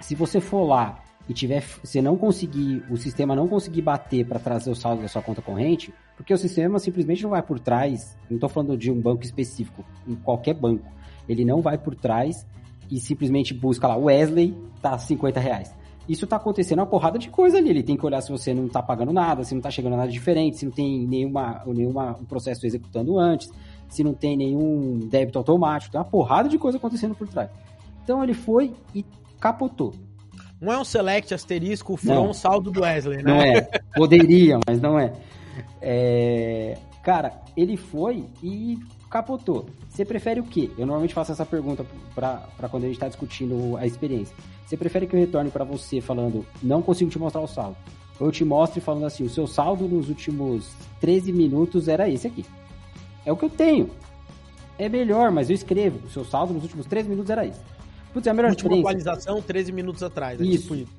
Se você for lá e tiver, você não conseguir, o sistema não conseguir bater para trazer o saldo da sua conta corrente, porque o sistema simplesmente não vai por trás, não estou falando de um banco específico, em qualquer banco, ele não vai por trás e simplesmente busca lá, Wesley, tá 50 reais. Isso tá acontecendo uma porrada de coisa ali. Ele tem que olhar se você não tá pagando nada, se não tá chegando nada diferente, se não tem nenhuma, nenhuma um processo executando antes, se não tem nenhum débito automático. Tem uma porrada de coisa acontecendo por trás. Então ele foi e capotou. Não é um select asterisco from não. saldo do Wesley, né? Não é. Poderia, mas não é. é. Cara, ele foi e capotou. Você prefere o quê? Eu normalmente faço essa pergunta para quando a gente está discutindo a experiência. Você prefere que eu retorne para você falando, não consigo te mostrar o saldo? Ou eu te mostre falando assim, o seu saldo nos últimos 13 minutos era esse aqui. É o que eu tenho. É melhor, mas eu escrevo. O seu saldo nos últimos 13 minutos era esse. Putz, é a melhor Última experiência. atualização 13 minutos atrás. É isso. Tipo isso.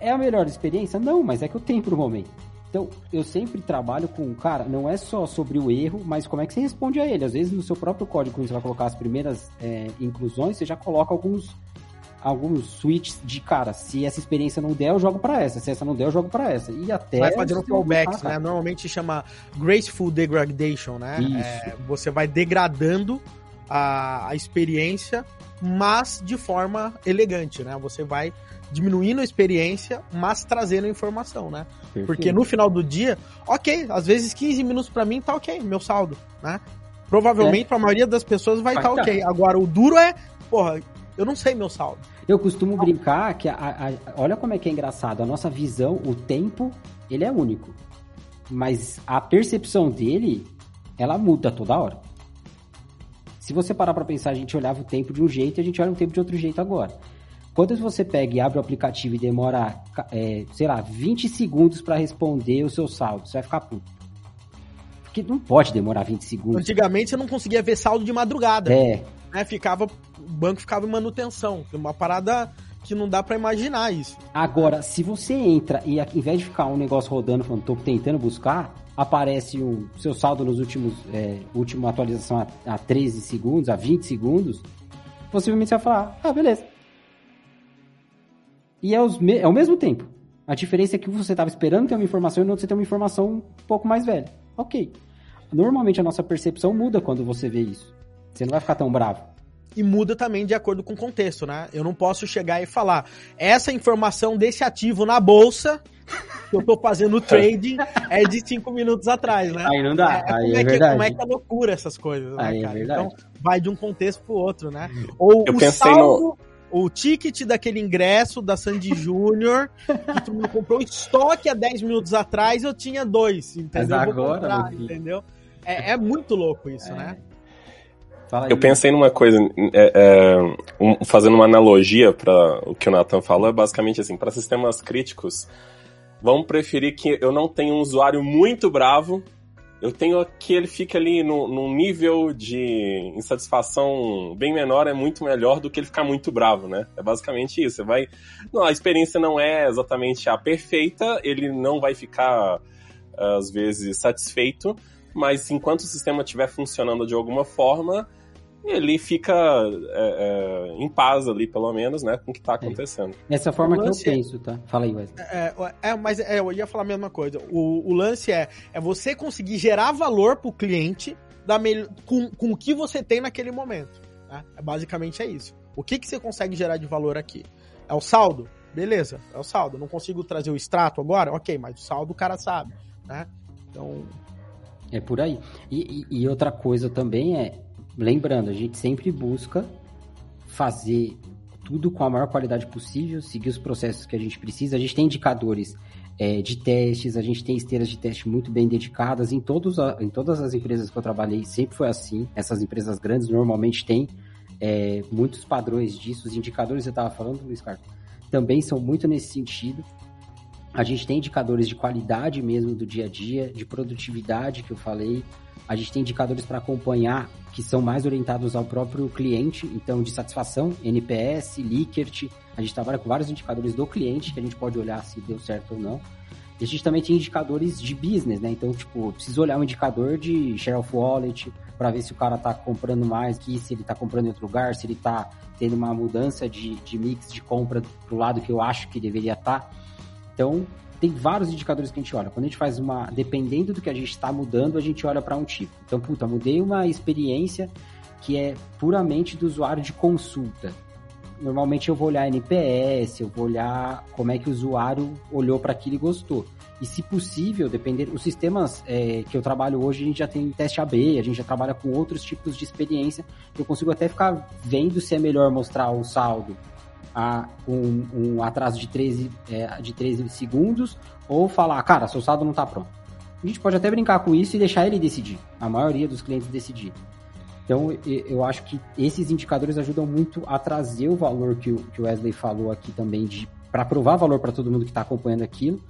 É a melhor experiência? Não, mas é que eu tenho pro momento. Então, eu sempre trabalho com, cara, não é só sobre o erro, mas como é que você responde a ele. Às vezes, no seu próprio código, quando você vai colocar as primeiras é, inclusões, você já coloca alguns alguns switches de, cara, se essa experiência não der, eu jogo para essa. Se essa não der, eu jogo para essa. E até... Vai fazendo fallbacks, né? Normalmente chama graceful degradation, né? É, você vai degradando a, a experiência, mas de forma elegante, né? Você vai diminuindo a experiência, mas trazendo informação, né? Perfeito. Porque no final do dia, ok, às vezes 15 minutos para mim tá ok, meu saldo, né? Provavelmente, é. pra maioria das pessoas vai estar tá ok. Agora, o duro é, porra, eu não sei meu saldo. Eu costumo brincar que, a, a, olha como é que é engraçado, a nossa visão, o tempo, ele é único. Mas a percepção dele, ela muda toda hora. Se você parar para pensar, a gente olhava o tempo de um jeito e a gente olha o tempo de outro jeito agora. Quando você pega e abre o aplicativo e demora, é, sei lá, 20 segundos para responder o seu saldo, você vai ficar puto. Porque não pode demorar 20 segundos. Antigamente você não conseguia ver saldo de madrugada. É. Né? Ficava, o banco ficava em manutenção. Uma parada que não dá para imaginar isso. Agora, se você entra e ao invés de ficar um negócio rodando, falando, tô tentando buscar, aparece o seu saldo nos últimos, é, última atualização a, a 13 segundos, a 20 segundos, possivelmente você vai falar, ah, beleza. E é, os é o mesmo tempo. A diferença é que você estava esperando ter uma informação e não você tem uma informação um pouco mais velha. Ok. Normalmente a nossa percepção muda quando você vê isso. Você não vai ficar tão bravo. E muda também de acordo com o contexto, né? Eu não posso chegar e falar essa informação desse ativo na bolsa que eu tô fazendo trading é de cinco minutos atrás, né? Aí não dá. É, aí é, é, que, como é que é loucura essas coisas, né, aí é cara? É então vai de um contexto pro outro, né? Ou eu o saldo, no o ticket daquele ingresso da Sandy Júnior, que tu me comprou estoque há 10 minutos atrás, eu tinha dois, entendeu? Mas agora, comprar, entendeu? É, é, muito louco isso, é. né? eu pensei numa coisa, é, é, um, fazendo uma analogia para o que o Nathan falou, é basicamente assim, para sistemas críticos, vamos preferir que eu não tenha um usuário muito bravo eu tenho que ele fica ali no, num nível de insatisfação bem menor, é muito melhor do que ele ficar muito bravo, né? É basicamente isso. Você vai. Não, a experiência não é exatamente a perfeita, ele não vai ficar, às vezes, satisfeito, mas enquanto o sistema estiver funcionando de alguma forma, ele fica é, é, em paz ali, pelo menos, né, com o que está acontecendo. É. Essa forma que eu é- penso, tá? Fala aí, Wesley. É, é, mas é, eu ia falar a mesma coisa. O, o lance é, é você conseguir gerar valor para o cliente da com, com o que você tem naquele momento. Né? Basicamente é isso. O que, que você consegue gerar de valor aqui? É o saldo? Beleza, é o saldo. Não consigo trazer o extrato agora? Ok, mas o saldo o cara sabe, né? Então... É por aí. E, e, e outra coisa também é, lembrando, a gente sempre busca fazer tudo com a maior qualidade possível, seguir os processos que a gente precisa. A gente tem indicadores é, de testes, a gente tem esteiras de teste muito bem dedicadas. Em, todos a, em todas as empresas que eu trabalhei, sempre foi assim. Essas empresas grandes normalmente têm é, muitos padrões disso. Os indicadores que você estava falando, Luiz Carlos, também são muito nesse sentido. A gente tem indicadores de qualidade mesmo do dia a dia, de produtividade que eu falei. A gente tem indicadores para acompanhar que são mais orientados ao próprio cliente, então de satisfação, NPS, Likert, a gente trabalha com vários indicadores do cliente que a gente pode olhar se deu certo ou não. E a gente também tem indicadores de business, né? Então, tipo, preciso olhar um indicador de share of wallet para ver se o cara tá comprando mais que se ele tá comprando em outro lugar, se ele tá tendo uma mudança de, de mix de compra pro lado que eu acho que deveria estar. Tá. Então, tem vários indicadores que a gente olha. Quando a gente faz uma. Dependendo do que a gente está mudando, a gente olha para um tipo. Então, puta, mudei uma experiência que é puramente do usuário de consulta. Normalmente eu vou olhar NPS, eu vou olhar como é que o usuário olhou para aquilo e gostou. E se possível, depender. Os sistemas é, que eu trabalho hoje, a gente já tem teste AB, a gente já trabalha com outros tipos de experiência. Eu consigo até ficar vendo se é melhor mostrar o saldo a, um, um atraso de 13, é, de 13 segundos ou falar, cara, seu saldo não está pronto. A gente pode até brincar com isso e deixar ele decidir, a maioria dos clientes decidir. Então, eu acho que esses indicadores ajudam muito a trazer o valor que o Wesley falou aqui também, para provar valor para todo mundo que está acompanhando aquilo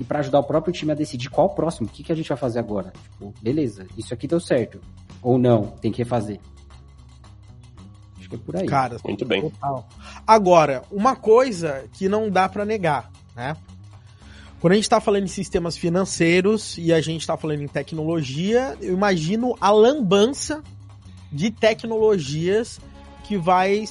e para ajudar o próprio time a decidir qual o próximo, o que, que a gente vai fazer agora. Tipo, beleza, isso aqui deu certo. Ou não, tem que refazer. Acho que é por aí. Cara, muito bem. Total. Agora, uma coisa que não dá para negar, né? Quando a gente está falando em sistemas financeiros e a gente está falando em tecnologia, eu imagino a lambança de tecnologias que vai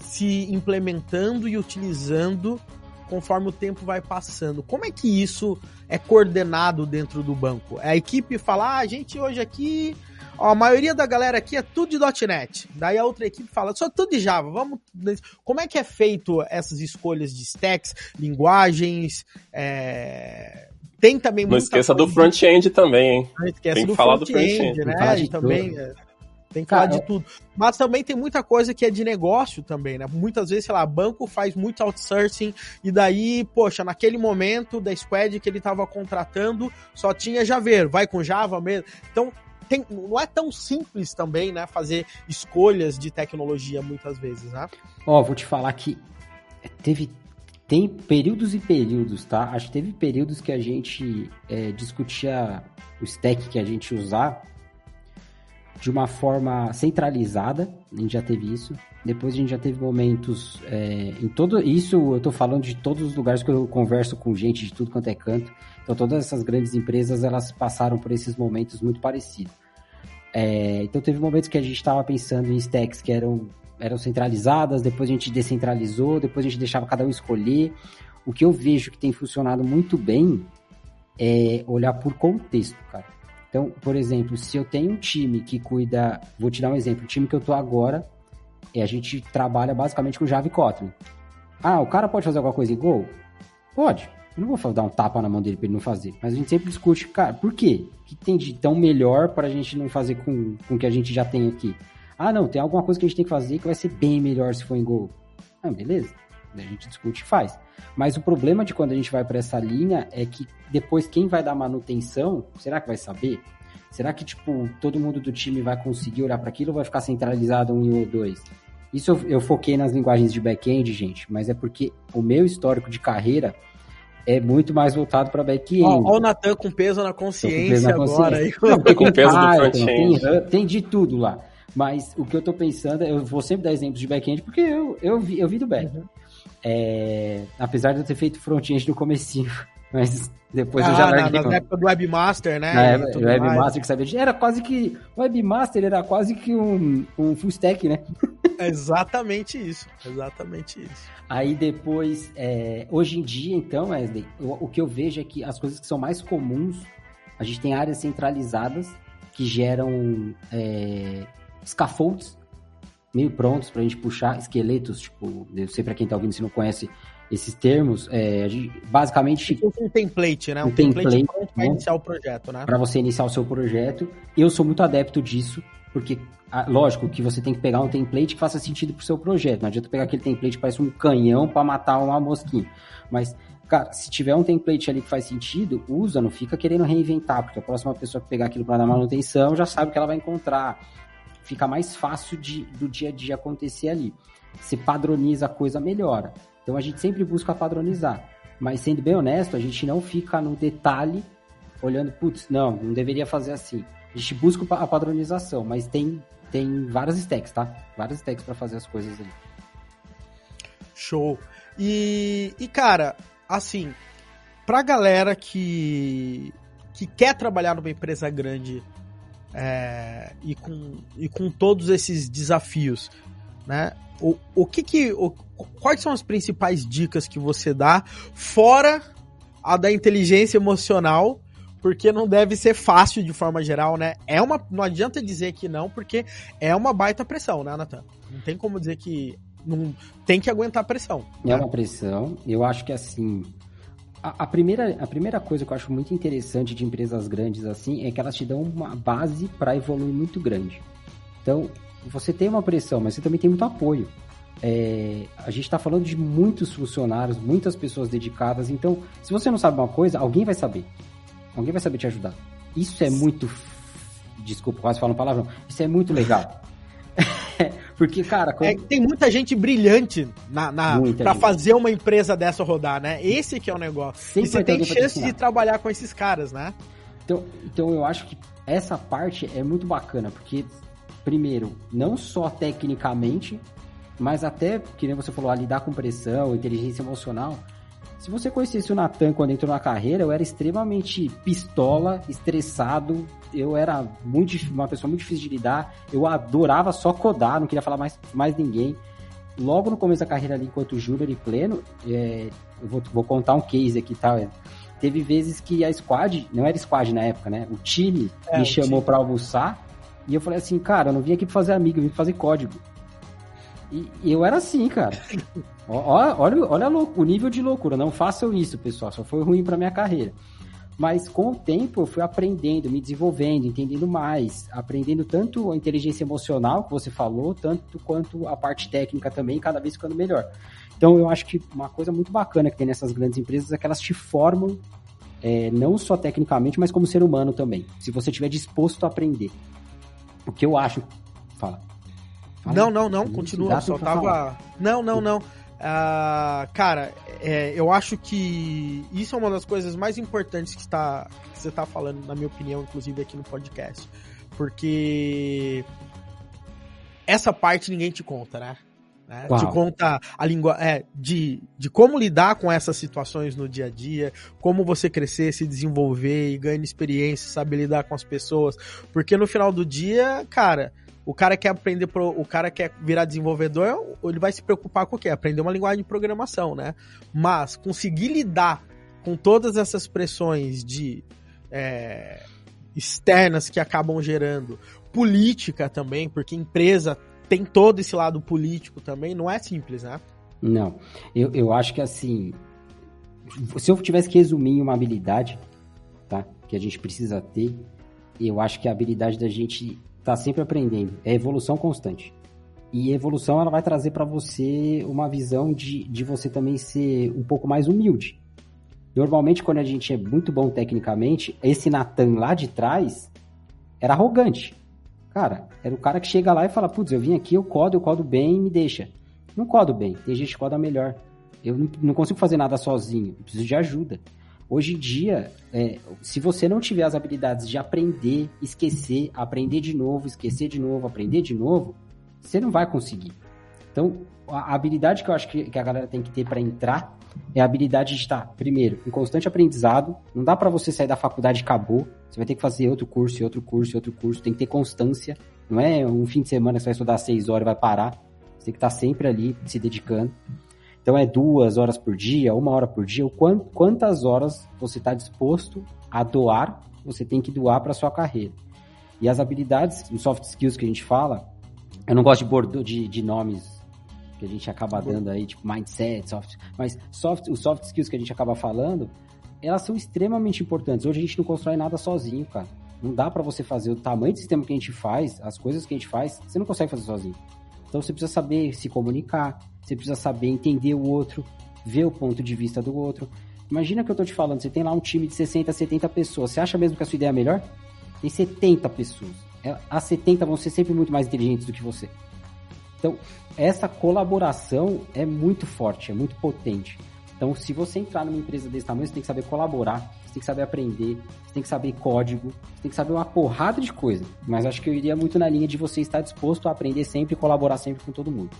se implementando e utilizando conforme o tempo vai passando. Como é que isso é coordenado dentro do banco? A equipe fala, ah, a gente hoje aqui Ó, a maioria da galera aqui é tudo de .NET. Daí a outra equipe fala, só tudo de Java. Vamos. Como é que é feito essas escolhas de stacks, linguagens? É... Tem também Não esqueça do front-end também, hein? Não esqueça Tem do front-end, front né? Falar de também. É... Tem que falar de tudo. Mas também tem muita coisa que é de negócio também, né? Muitas vezes, sei lá, banco faz muito outsourcing e daí, poxa, naquele momento da squad que ele tava contratando, só tinha Java, vai com Java mesmo. Então, tem, não é tão simples também, né, fazer escolhas de tecnologia muitas vezes, né? Ó, vou te falar que teve tem períodos e períodos, tá? Acho que teve períodos que a gente é, discutia o stack que a gente usar de uma forma centralizada, a gente já teve isso. Depois a gente já teve momentos é, em todo isso, eu tô falando de todos os lugares que eu converso com gente de tudo quanto é canto. Então todas essas grandes empresas elas passaram por esses momentos muito parecidos. É, então teve momentos que a gente estava pensando em stacks que eram eram centralizadas, depois a gente descentralizou, depois a gente deixava cada um escolher. O que eu vejo que tem funcionado muito bem é olhar por contexto, cara. Então, por exemplo, se eu tenho um time que cuida, vou te dar um exemplo, o time que eu tô agora, é, a gente trabalha basicamente com Java e Kotlin. Ah, o cara pode fazer alguma coisa em Go? Pode. Eu não vou dar um tapa na mão dele para ele não fazer. Mas a gente sempre discute, cara, por quê? O que tem de tão melhor para a gente não fazer com, com o que a gente já tem aqui? Ah, não, tem alguma coisa que a gente tem que fazer que vai ser bem melhor se for em Go. Ah, beleza. A gente discute e faz. Mas o problema de quando a gente vai para essa linha é que depois quem vai dar manutenção, será que vai saber? Será que, tipo, todo mundo do time vai conseguir olhar para aquilo ou vai ficar centralizado um ou dois? Isso eu, eu foquei nas linguagens de back-end, gente, mas é porque o meu histórico de carreira é muito mais voltado para back-end. Olha o Natan com peso na consciência, peso na consciência. agora. Aí. Não, tem, com peso Python, tem, tem de tudo lá. Mas o que eu tô pensando, eu vou sempre dar exemplos de back-end, porque eu, eu, vi, eu vi do back. Uhum. É, apesar de eu ter feito front-end no comecinho, mas depois ah, eu já ah, larguei. Na, na época do Webmaster, né? Na época do Webmaster que sabia. Era quase que. O Webmaster era quase que um, um full stack, né? exatamente isso. Exatamente isso. Aí depois, é, hoje em dia, então, Wesley, o, o que eu vejo é que as coisas que são mais comuns, a gente tem áreas centralizadas que geram é, scaffolds meio prontos para a gente puxar esqueletos, tipo, eu sei para quem está ouvindo se não conhece esses termos, é, gente, basicamente um template, né? Um, um template, template para iniciar o projeto, né? Para você iniciar o seu projeto. Eu sou muito adepto disso, porque lógico que você tem que pegar um template que faça sentido pro seu projeto. Não adianta pegar aquele template que parece um canhão para matar uma mosquinha. Mas Cara, se tiver um template ali que faz sentido, usa, não fica querendo reinventar, porque a próxima pessoa que pegar aquilo para dar manutenção já sabe que ela vai encontrar fica mais fácil de, do dia a dia acontecer ali. Se padroniza a coisa, melhora. Então a gente sempre busca padronizar. Mas sendo bem honesto, a gente não fica no detalhe olhando, putz, não, não deveria fazer assim. A gente busca a padronização, mas tem, tem várias stacks, tá? Várias stacks para fazer as coisas ali. Show. E, e cara, assim, pra galera que, que quer trabalhar numa empresa grande é, e, com, e com todos esses desafios, né? O, o que que. O, quais são as principais dicas que você dá, fora a da inteligência emocional, porque não deve ser fácil de forma geral, né? É uma, não adianta dizer que não, porque é uma baita pressão, né, Nathan? Não tem como dizer que não tem que aguentar pressão. É uma pressão. Eu acho que assim, a, a, primeira, a primeira coisa que eu acho muito interessante de empresas grandes assim é que elas te dão uma base para evoluir muito grande. Então, você tem uma pressão, mas você também tem muito apoio. É, a gente está falando de muitos funcionários, muitas pessoas dedicadas. Então, se você não sabe uma coisa, alguém vai saber. Alguém vai saber te ajudar. Isso é muito. Desculpa, quase falo palavrão. Isso é muito legal. Porque, cara. Como... É, tem muita gente brilhante na, na para fazer uma empresa dessa rodar, né? Esse que é o negócio. Sempre e você tem chance de trabalhar com esses caras, né? Então, então eu acho que essa parte é muito bacana, porque, primeiro, não só tecnicamente, mas até, que nem você falou, a lidar com pressão, inteligência emocional. Se você conhecesse o Natan quando entrou na carreira, eu era extremamente pistola, estressado, eu era muito uma pessoa muito difícil de lidar, eu adorava só codar, não queria falar mais, mais ninguém. Logo no começo da carreira ali, enquanto júnior e pleno, é, eu vou, vou, contar um case aqui, tá? Teve vezes que a squad, não era squad na época, né? O time é, me chamou para almoçar e eu falei assim, cara, eu não vim aqui pra fazer amigo, eu vim fazer código. E, eu era assim, cara. olha, olha, olha o nível de loucura. Não façam isso, pessoal. Só foi ruim pra minha carreira. Mas com o tempo eu fui aprendendo, me desenvolvendo, entendendo mais, aprendendo tanto a inteligência emocional que você falou, tanto quanto a parte técnica também, cada vez ficando melhor. Então eu acho que uma coisa muito bacana que tem nessas grandes empresas é que elas te formam é, não só tecnicamente, mas como ser humano também. Se você estiver disposto a aprender. O que eu acho. Fala. Não, não, não, continua. Só tava. Falar. Não, não, não. Uh, cara, é, eu acho que isso é uma das coisas mais importantes que, está, que você está falando, na minha opinião, inclusive aqui no podcast. Porque essa parte ninguém te conta, né? né? Te conta a língua é, de, de como lidar com essas situações no dia a dia, como você crescer, se desenvolver e ganhar experiência, saber lidar com as pessoas. Porque no final do dia, cara, o cara quer aprender, pro, o cara quer virar desenvolvedor, ele vai se preocupar com o quê? Aprender uma linguagem de programação, né? Mas conseguir lidar com todas essas pressões de é, externas que acabam gerando política também, porque empresa tem todo esse lado político também, não é simples, né? Não, eu, eu acho que assim, se eu tivesse que resumir uma habilidade, tá, que a gente precisa ter, eu acho que a habilidade da gente está sempre aprendendo. É evolução constante. E evolução ela vai trazer para você uma visão de, de você também ser um pouco mais humilde. Normalmente, quando a gente é muito bom tecnicamente, esse Natan lá de trás era arrogante. Cara, era o cara que chega lá e fala: Putz, eu vim aqui, eu codo, eu codo bem, me deixa. Não codo bem, tem gente que coda melhor. Eu não consigo fazer nada sozinho, preciso de ajuda. Hoje em dia, é, se você não tiver as habilidades de aprender, esquecer, aprender de novo, esquecer de novo, aprender de novo, você não vai conseguir. Então, a habilidade que eu acho que, que a galera tem que ter para entrar é a habilidade de estar, primeiro, em constante aprendizado. Não dá para você sair da faculdade e acabou. Você vai ter que fazer outro curso, outro curso, outro curso. Tem que ter constância. Não é um fim de semana que você vai estudar seis horas e vai parar. Você tem que estar sempre ali se dedicando. Então é duas horas por dia, uma hora por dia, quantas horas você está disposto a doar, você tem que doar para sua carreira. E as habilidades, os soft skills que a gente fala, eu não gosto de, bordo, de, de nomes que a gente acaba dando aí, tipo mindset, soft, mas soft, os soft skills que a gente acaba falando, elas são extremamente importantes. Hoje a gente não constrói nada sozinho, cara. Não dá para você fazer o tamanho do sistema que a gente faz, as coisas que a gente faz, você não consegue fazer sozinho. Então você precisa saber se comunicar, você precisa saber entender o outro, ver o ponto de vista do outro. Imagina que eu tô te falando, você tem lá um time de 60, 70 pessoas. Você acha mesmo que a sua ideia é melhor? Tem 70 pessoas. É, as 70 vão ser sempre muito mais inteligentes do que você. Então, essa colaboração é muito forte, é muito potente. Então, se você entrar numa empresa desse tamanho, você tem que saber colaborar, tem que saber aprender, você tem que saber código, você tem que saber uma porrada de coisa. Mas acho que eu iria muito na linha de você estar disposto a aprender sempre e colaborar sempre com todo mundo.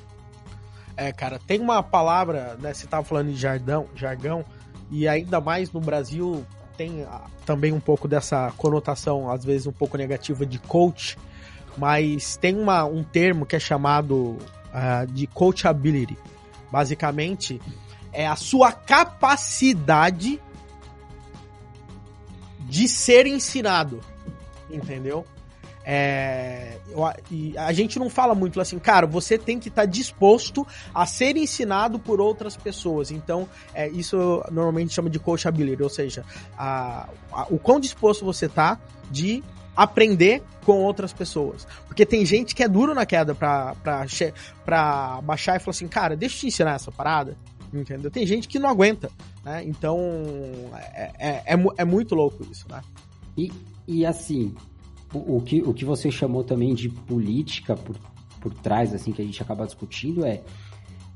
É, cara, tem uma palavra, né? Você tava falando de jargão, jargão, e ainda mais no Brasil tem ah, também um pouco dessa conotação, às vezes um pouco negativa de coach, mas tem uma, um termo que é chamado uh, de coachability. Basicamente, é a sua capacidade de ser ensinado, entendeu? É, a gente não fala muito assim, cara, você tem que estar tá disposto a ser ensinado por outras pessoas. Então, é, isso normalmente chama de coachability, ou seja, a, a, o quão disposto você tá de aprender com outras pessoas. Porque tem gente que é duro na queda pra, pra, pra baixar e falar assim, cara, deixa eu te ensinar essa parada. Entendeu? Tem gente que não aguenta, né? Então, é, é, é, é muito louco isso, né? E, e assim, o, o, que, o que você chamou também de política por, por trás, assim, que a gente acaba discutindo é.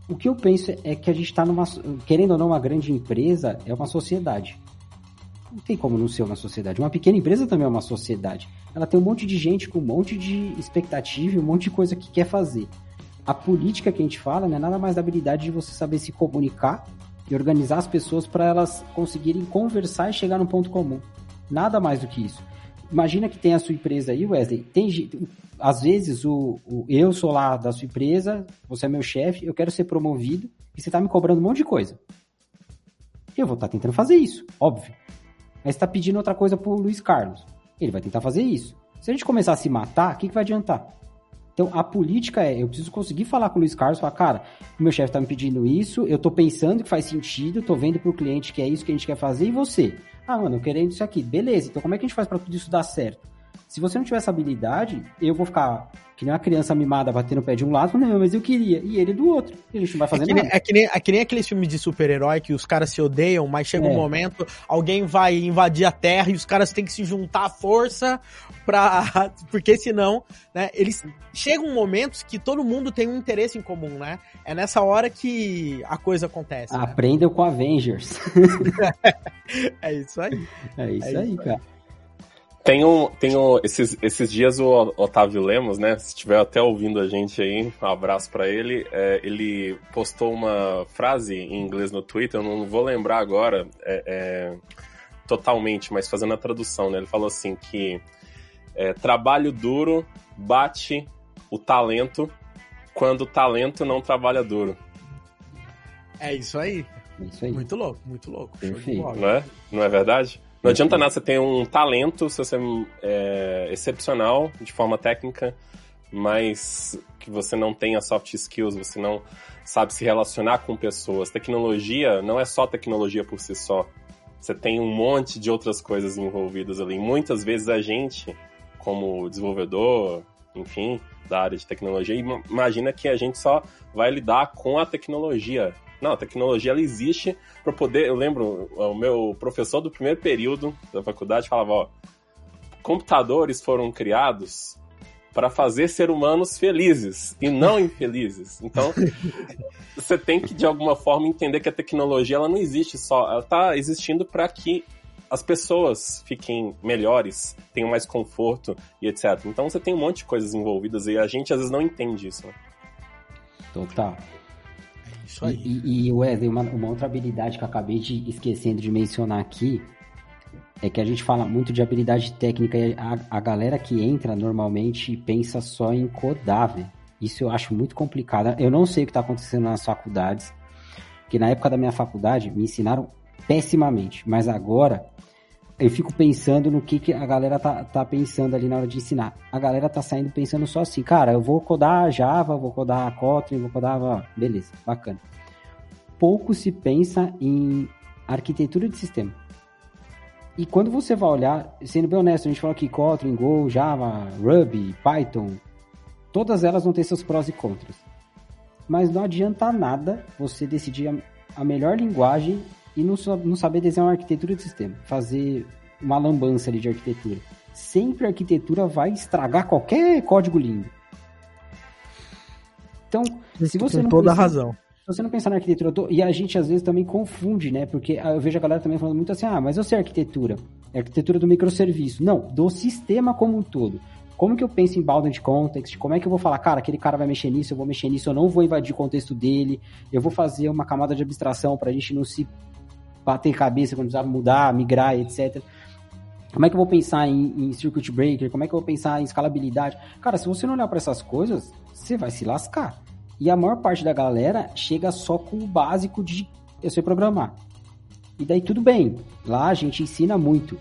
O que eu penso é que a gente está numa. Querendo ou não, uma grande empresa é uma sociedade. Não tem como não ser uma sociedade. Uma pequena empresa também é uma sociedade. Ela tem um monte de gente com um monte de expectativa e um monte de coisa que quer fazer. A política que a gente fala não é nada mais da habilidade de você saber se comunicar e organizar as pessoas para elas conseguirem conversar e chegar num ponto comum. Nada mais do que isso imagina que tem a sua empresa aí, Wesley. Tem, às vezes o, o, eu sou lá da sua empresa, você é meu chefe, eu quero ser promovido e você está me cobrando um monte de coisa. Eu vou estar tá tentando fazer isso, óbvio. Mas está pedindo outra coisa pro Luiz Carlos. Ele vai tentar fazer isso. Se a gente começar a se matar, o que, que vai adiantar? Então, a política é, eu preciso conseguir falar com o Luiz Carlos, falar, cara, o meu chefe está me pedindo isso, eu estou pensando que faz sentido, estou vendo para o cliente que é isso que a gente quer fazer, e você? Ah, mano, eu querendo isso aqui. Beleza, então como é que a gente faz para tudo isso dar certo? Se você não tiver essa habilidade, eu vou ficar que nem uma criança mimada batendo o pé de um lado, não, mas eu queria, e ele do outro. E a gente não vai fazer é que nada. Nem, é, que nem, é que nem aqueles filmes de super-herói que os caras se odeiam, mas chega é. um momento, alguém vai invadir a Terra e os caras têm que se juntar à força pra. Porque senão, né? Eles. Chegam momentos que todo mundo tem um interesse em comum, né? É nessa hora que a coisa acontece. Aprendeu né? com Avengers. é isso aí. É isso, é aí, cara. Tem um, tem um, esses, esses dias o Otávio Lemos, né? Se estiver até ouvindo a gente aí, um abraço para ele. É, ele postou uma frase em inglês no Twitter, eu não vou lembrar agora é, é, totalmente, mas fazendo a tradução, né? Ele falou assim que é, trabalho duro bate o talento quando o talento não trabalha duro. É isso aí. É isso aí. Muito louco, muito louco. Não é? Não é verdade? Não adianta nada você ter um talento, se você é excepcional de forma técnica, mas que você não tenha soft skills, você não sabe se relacionar com pessoas. Tecnologia não é só tecnologia por si só. Você tem um monte de outras coisas envolvidas ali. Muitas vezes a gente, como desenvolvedor, enfim, da área de tecnologia, imagina que a gente só vai lidar com a tecnologia. Não, a tecnologia ela existe para poder. Eu lembro, o meu professor do primeiro período da faculdade falava: ó, computadores foram criados para fazer ser humanos felizes e não infelizes. Então, você tem que de alguma forma entender que a tecnologia ela não existe só, ela está existindo para que as pessoas fiquem melhores, tenham mais conforto e etc. Então você tem um monte de coisas envolvidas e a gente às vezes não entende isso. Né? Total. Isso aí. E, e Wesley, uma, uma outra habilidade que eu acabei de esquecendo de mencionar aqui é que a gente fala muito de habilidade técnica e a, a galera que entra normalmente pensa só em codar, velho. Isso eu acho muito complicado. Eu não sei o que está acontecendo nas faculdades, que na época da minha faculdade me ensinaram pessimamente, mas agora eu fico pensando no que, que a galera tá, tá pensando ali na hora de ensinar. A galera tá saindo pensando só assim, cara, eu vou codar Java, vou codar Kotlin, vou codar. Beleza, bacana. Pouco se pensa em arquitetura de sistema. E quando você vai olhar, sendo bem honesto, a gente fala que Kotlin, Go, Java, Ruby, Python, todas elas vão ter seus prós e contras. Mas não adianta nada você decidir a, a melhor linguagem e não, não saber desenhar uma arquitetura de sistema, fazer uma lambança ali de arquitetura. Sempre a arquitetura vai estragar qualquer código lindo. Então, se você Com não toda pensar, razão. Se você não pensar na arquitetura, e a gente às vezes também confunde, né? Porque eu vejo a galera também falando muito assim: "Ah, mas eu sei arquitetura, é arquitetura do microserviço". Não, do sistema como um todo. Como que eu penso em bounded context? Como é que eu vou falar, cara, aquele cara vai mexer nisso, eu vou mexer nisso, eu não vou invadir o contexto dele, eu vou fazer uma camada de abstração para a gente não se bater cabeça quando precisar mudar, migrar, etc. Como é que eu vou pensar em, em, circuit breaker? Como é que eu vou pensar em escalabilidade? Cara, se você não olhar para essas coisas, você vai se lascar. E a maior parte da galera chega só com o básico de eu sei programar. E daí tudo bem. Lá a gente ensina muito.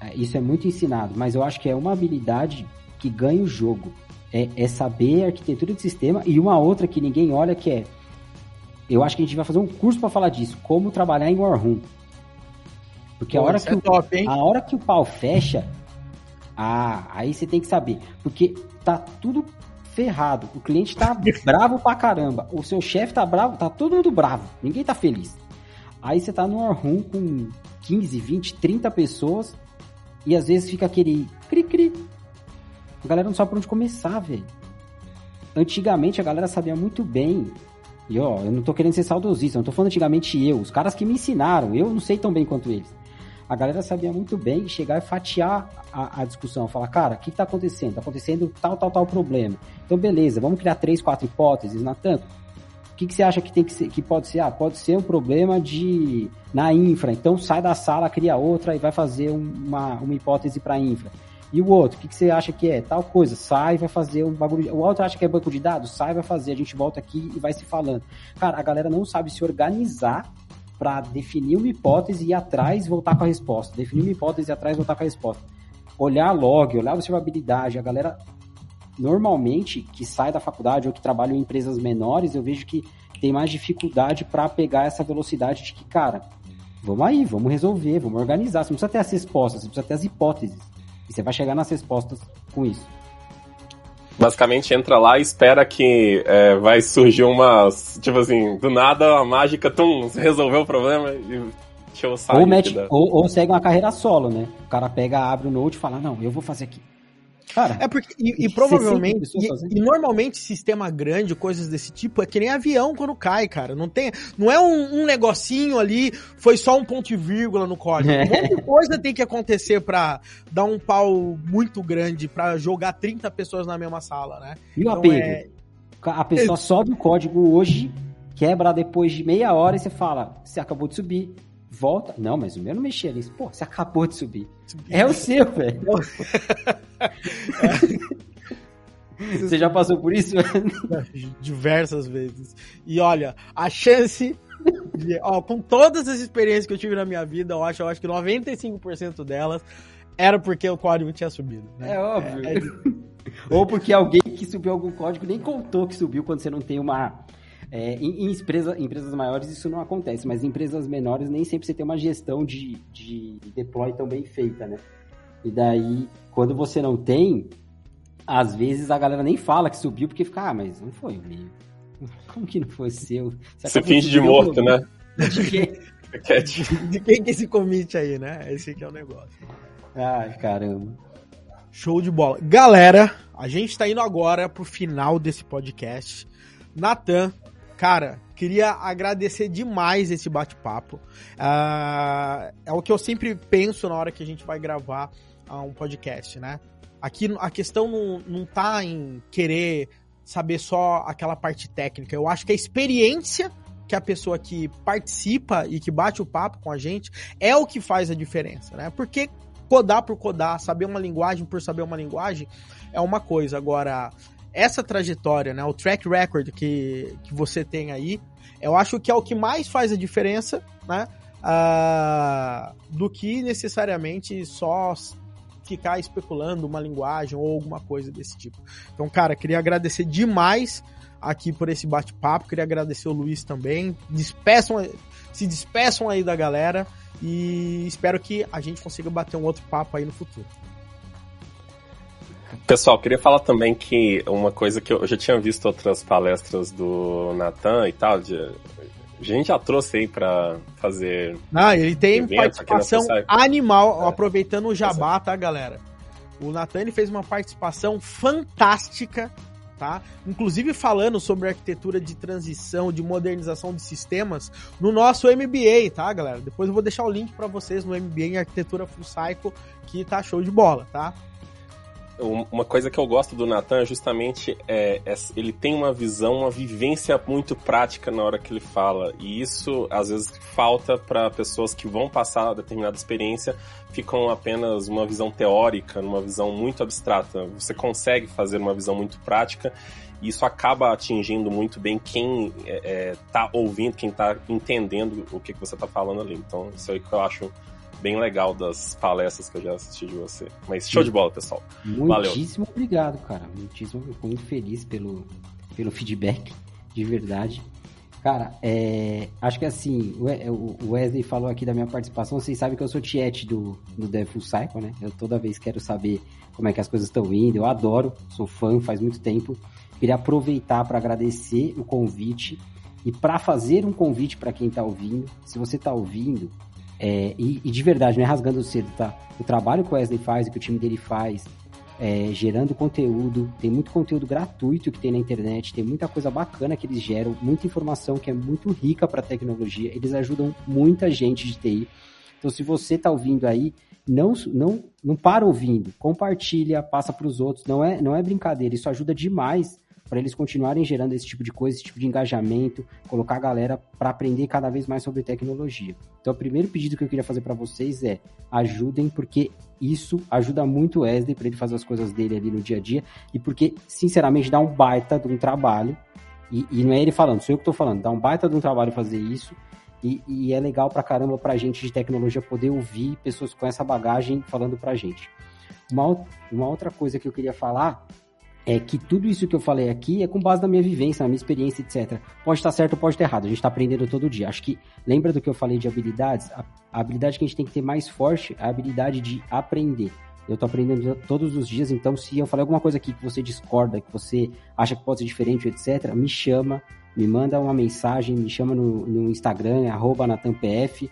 É, isso é muito ensinado, mas eu acho que é uma habilidade que ganha o jogo. É, é saber arquitetura de sistema e uma outra que ninguém olha que é eu acho que a gente vai fazer um curso para falar disso, como trabalhar em War Room. Porque Pô, a hora que é o, top, a hora que o pau fecha, ah, aí você tem que saber, porque tá tudo ferrado. O cliente tá bravo pra caramba. O seu chefe tá bravo, tá todo mundo bravo. Ninguém tá feliz. Aí você tá no War Room com 15, 20, 30 pessoas e às vezes fica aquele cri cri. A galera não sabe por onde começar, velho. Antigamente a galera sabia muito bem e ó, eu não tô querendo ser saudosista, não tô falando antigamente eu, os caras que me ensinaram, eu não sei tão bem quanto eles. A galera sabia muito bem chegar e fatiar a, a discussão, falar, cara, o que, que tá acontecendo? Tá acontecendo tal, tal, tal problema. Então, beleza, vamos criar três, quatro hipóteses, Natan. O que, que você acha que tem que ser, que pode ser? Ah, pode ser um problema de na infra. Então sai da sala, cria outra e vai fazer uma, uma hipótese para infra. E o outro, o que, que, você acha que é? Tal coisa, sai, vai fazer um bagulho. O outro acha que é banco de dados, sai, vai fazer. A gente volta aqui e vai se falando. Cara, a galera não sabe se organizar para definir uma hipótese e ir atrás voltar com a resposta. Definir uma hipótese e atrás voltar com a resposta. Olhar log, olhar observabilidade. A galera, normalmente, que sai da faculdade ou que trabalha em empresas menores, eu vejo que tem mais dificuldade para pegar essa velocidade de que, cara, vamos aí, vamos resolver, vamos organizar. Você não precisa ter as respostas, você precisa ter as hipóteses. E você vai chegar nas respostas com isso. Basicamente entra lá e espera que é, vai surgir uma. Tipo assim, do nada a mágica, tum, resolveu o problema e deixa eu sair. Ou, mete, ou, ou, segue uma carreira solo, né? O cara pega, abre o note e fala, não, eu vou fazer aqui. Cara, é porque, e, e provavelmente, e, e, normalmente sistema grande, coisas desse tipo, é que nem avião quando cai, cara. Não tem, não é um, um negocinho ali, foi só um ponto e vírgula no código. É. Um monte de coisa tem que acontecer pra dar um pau muito grande, pra jogar 30 pessoas na mesma sala, né? E o então, apego? É... A pessoa sobe o código hoje, quebra depois de meia hora e você fala, você acabou de subir, volta. Não, mas o meu não mexia nisso. Pô, você acabou de subir. É o seu, velho. Você já passou por isso? Diversas vezes. E olha, a chance. De, ó, com todas as experiências que eu tive na minha vida, eu acho, eu acho que 95% delas era porque o código tinha subido. Né? É óbvio. É, é... Ou porque alguém que subiu algum código nem contou que subiu quando você não tem uma é, em, em empresa, empresas maiores isso não acontece, mas em empresas menores nem sempre você tem uma gestão de, de deploy tão bem feita, né? E daí, quando você não tem, às vezes a galera nem fala que subiu, porque fica, ah, mas não foi o meu. Como que não foi seu? Você, você finge de morto, né? De quem? de quem que esse commit aí, né? Esse aqui é o negócio. Ai, caramba. Show de bola. Galera, a gente tá indo agora pro final desse podcast. Natan, Cara, queria agradecer demais esse bate-papo. Uh, é o que eu sempre penso na hora que a gente vai gravar uh, um podcast, né? Aqui a questão não, não tá em querer saber só aquela parte técnica. Eu acho que a experiência que a pessoa que participa e que bate o papo com a gente é o que faz a diferença, né? Porque codar por codar, saber uma linguagem por saber uma linguagem é uma coisa. Agora, essa trajetória, né, o track record que, que você tem aí, eu acho que é o que mais faz a diferença, né, uh, do que necessariamente só ficar especulando uma linguagem ou alguma coisa desse tipo. Então, cara, queria agradecer demais aqui por esse bate-papo, queria agradecer o Luiz também. Despeçam, se despeçam aí da galera e espero que a gente consiga bater um outro papo aí no futuro. Pessoal, queria falar também que uma coisa que eu já tinha visto outras palestras do Natan e tal, de, a gente já trouxe aí pra fazer. Ah, ele tem participação animal, aproveitando o jabá, tá, galera? O Natan ele fez uma participação fantástica, tá? Inclusive falando sobre arquitetura de transição, de modernização de sistemas no nosso MBA, tá, galera? Depois eu vou deixar o link para vocês no MBA em arquitetura full cycle, que tá show de bola, tá? Uma coisa que eu gosto do Nathan é justamente é, é, ele tem uma visão, uma vivência muito prática na hora que ele fala. E isso, às vezes, falta para pessoas que vão passar determinada experiência, ficam apenas uma visão teórica, uma visão muito abstrata. Você consegue fazer uma visão muito prática e isso acaba atingindo muito bem quem está é, é tá ouvindo, quem está entendendo o que, que você está falando ali. Então, isso aí que eu acho bem legal das palestras que eu já assisti de você. Mas show de bola, pessoal. Muitíssimo Valeu. obrigado, cara. Muitíssimo, fico muito feliz pelo, pelo feedback, de verdade. Cara, é, acho que assim, o Wesley falou aqui da minha participação, vocês sabem que eu sou tiete do, do Dev Full Cycle, né? Eu toda vez quero saber como é que as coisas estão indo, eu adoro, sou fã faz muito tempo. Queria aproveitar para agradecer o convite e para fazer um convite para quem está ouvindo. Se você está ouvindo, é, e, e, de verdade, não é rasgando cedo, tá? O trabalho que o Wesley faz, o que o time dele faz, é, gerando conteúdo, tem muito conteúdo gratuito que tem na internet, tem muita coisa bacana que eles geram, muita informação que é muito rica para tecnologia, eles ajudam muita gente de TI. Então, se você está ouvindo aí, não, não, não para ouvindo, compartilha, passa para os outros, não é, não é brincadeira, isso ajuda demais para eles continuarem gerando esse tipo de coisa, esse tipo de engajamento, colocar a galera para aprender cada vez mais sobre tecnologia. Então, o primeiro pedido que eu queria fazer para vocês é ajudem, porque isso ajuda muito o Wesley para ele fazer as coisas dele ali no dia a dia e porque, sinceramente, dá um baita de um trabalho. E, e não é ele falando, sou eu que estou falando, dá um baita de um trabalho fazer isso. E, e, é legal pra caramba pra gente de tecnologia poder ouvir pessoas com essa bagagem falando pra gente. Uma, uma outra coisa que eu queria falar é que tudo isso que eu falei aqui é com base na minha vivência, na minha experiência, etc. Pode estar certo pode estar errado, a gente está aprendendo todo dia. Acho que, lembra do que eu falei de habilidades? A, a habilidade que a gente tem que ter mais forte é a habilidade de aprender. Eu tô aprendendo todos os dias, então se eu falei alguma coisa aqui que você discorda, que você acha que pode ser diferente, etc., me chama, me manda uma mensagem, me chama no, no Instagram, arroba natampf,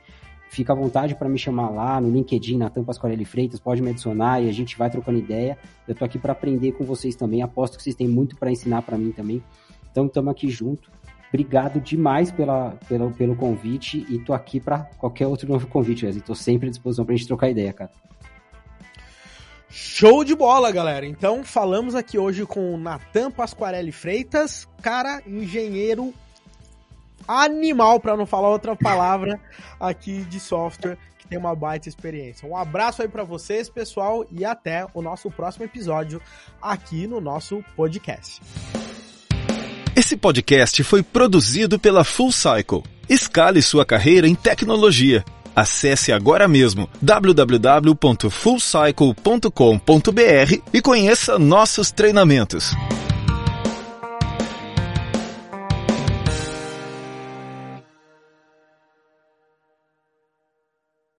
fica à vontade para me chamar lá no LinkedIn, Natan Pasquarelli Freitas, pode me adicionar e a gente vai trocando ideia. Eu tô aqui para aprender com vocês também, aposto que vocês têm muito para ensinar para mim também. Então estamos aqui junto. Obrigado demais pela, pelo, pelo convite e tô aqui para qualquer outro novo convite, Wesley. Tô sempre à disposição pra gente trocar ideia, cara. Show de bola, galera. Então, falamos aqui hoje com o Natan Pasquarelli Freitas, cara, engenheiro animal, para não falar outra palavra, aqui de software, que tem uma baita experiência. Um abraço aí para vocês, pessoal, e até o nosso próximo episódio aqui no nosso podcast. Esse podcast foi produzido pela Full Cycle. Escale sua carreira em tecnologia. Acesse agora mesmo www.fullcycle.com.br e conheça nossos treinamentos.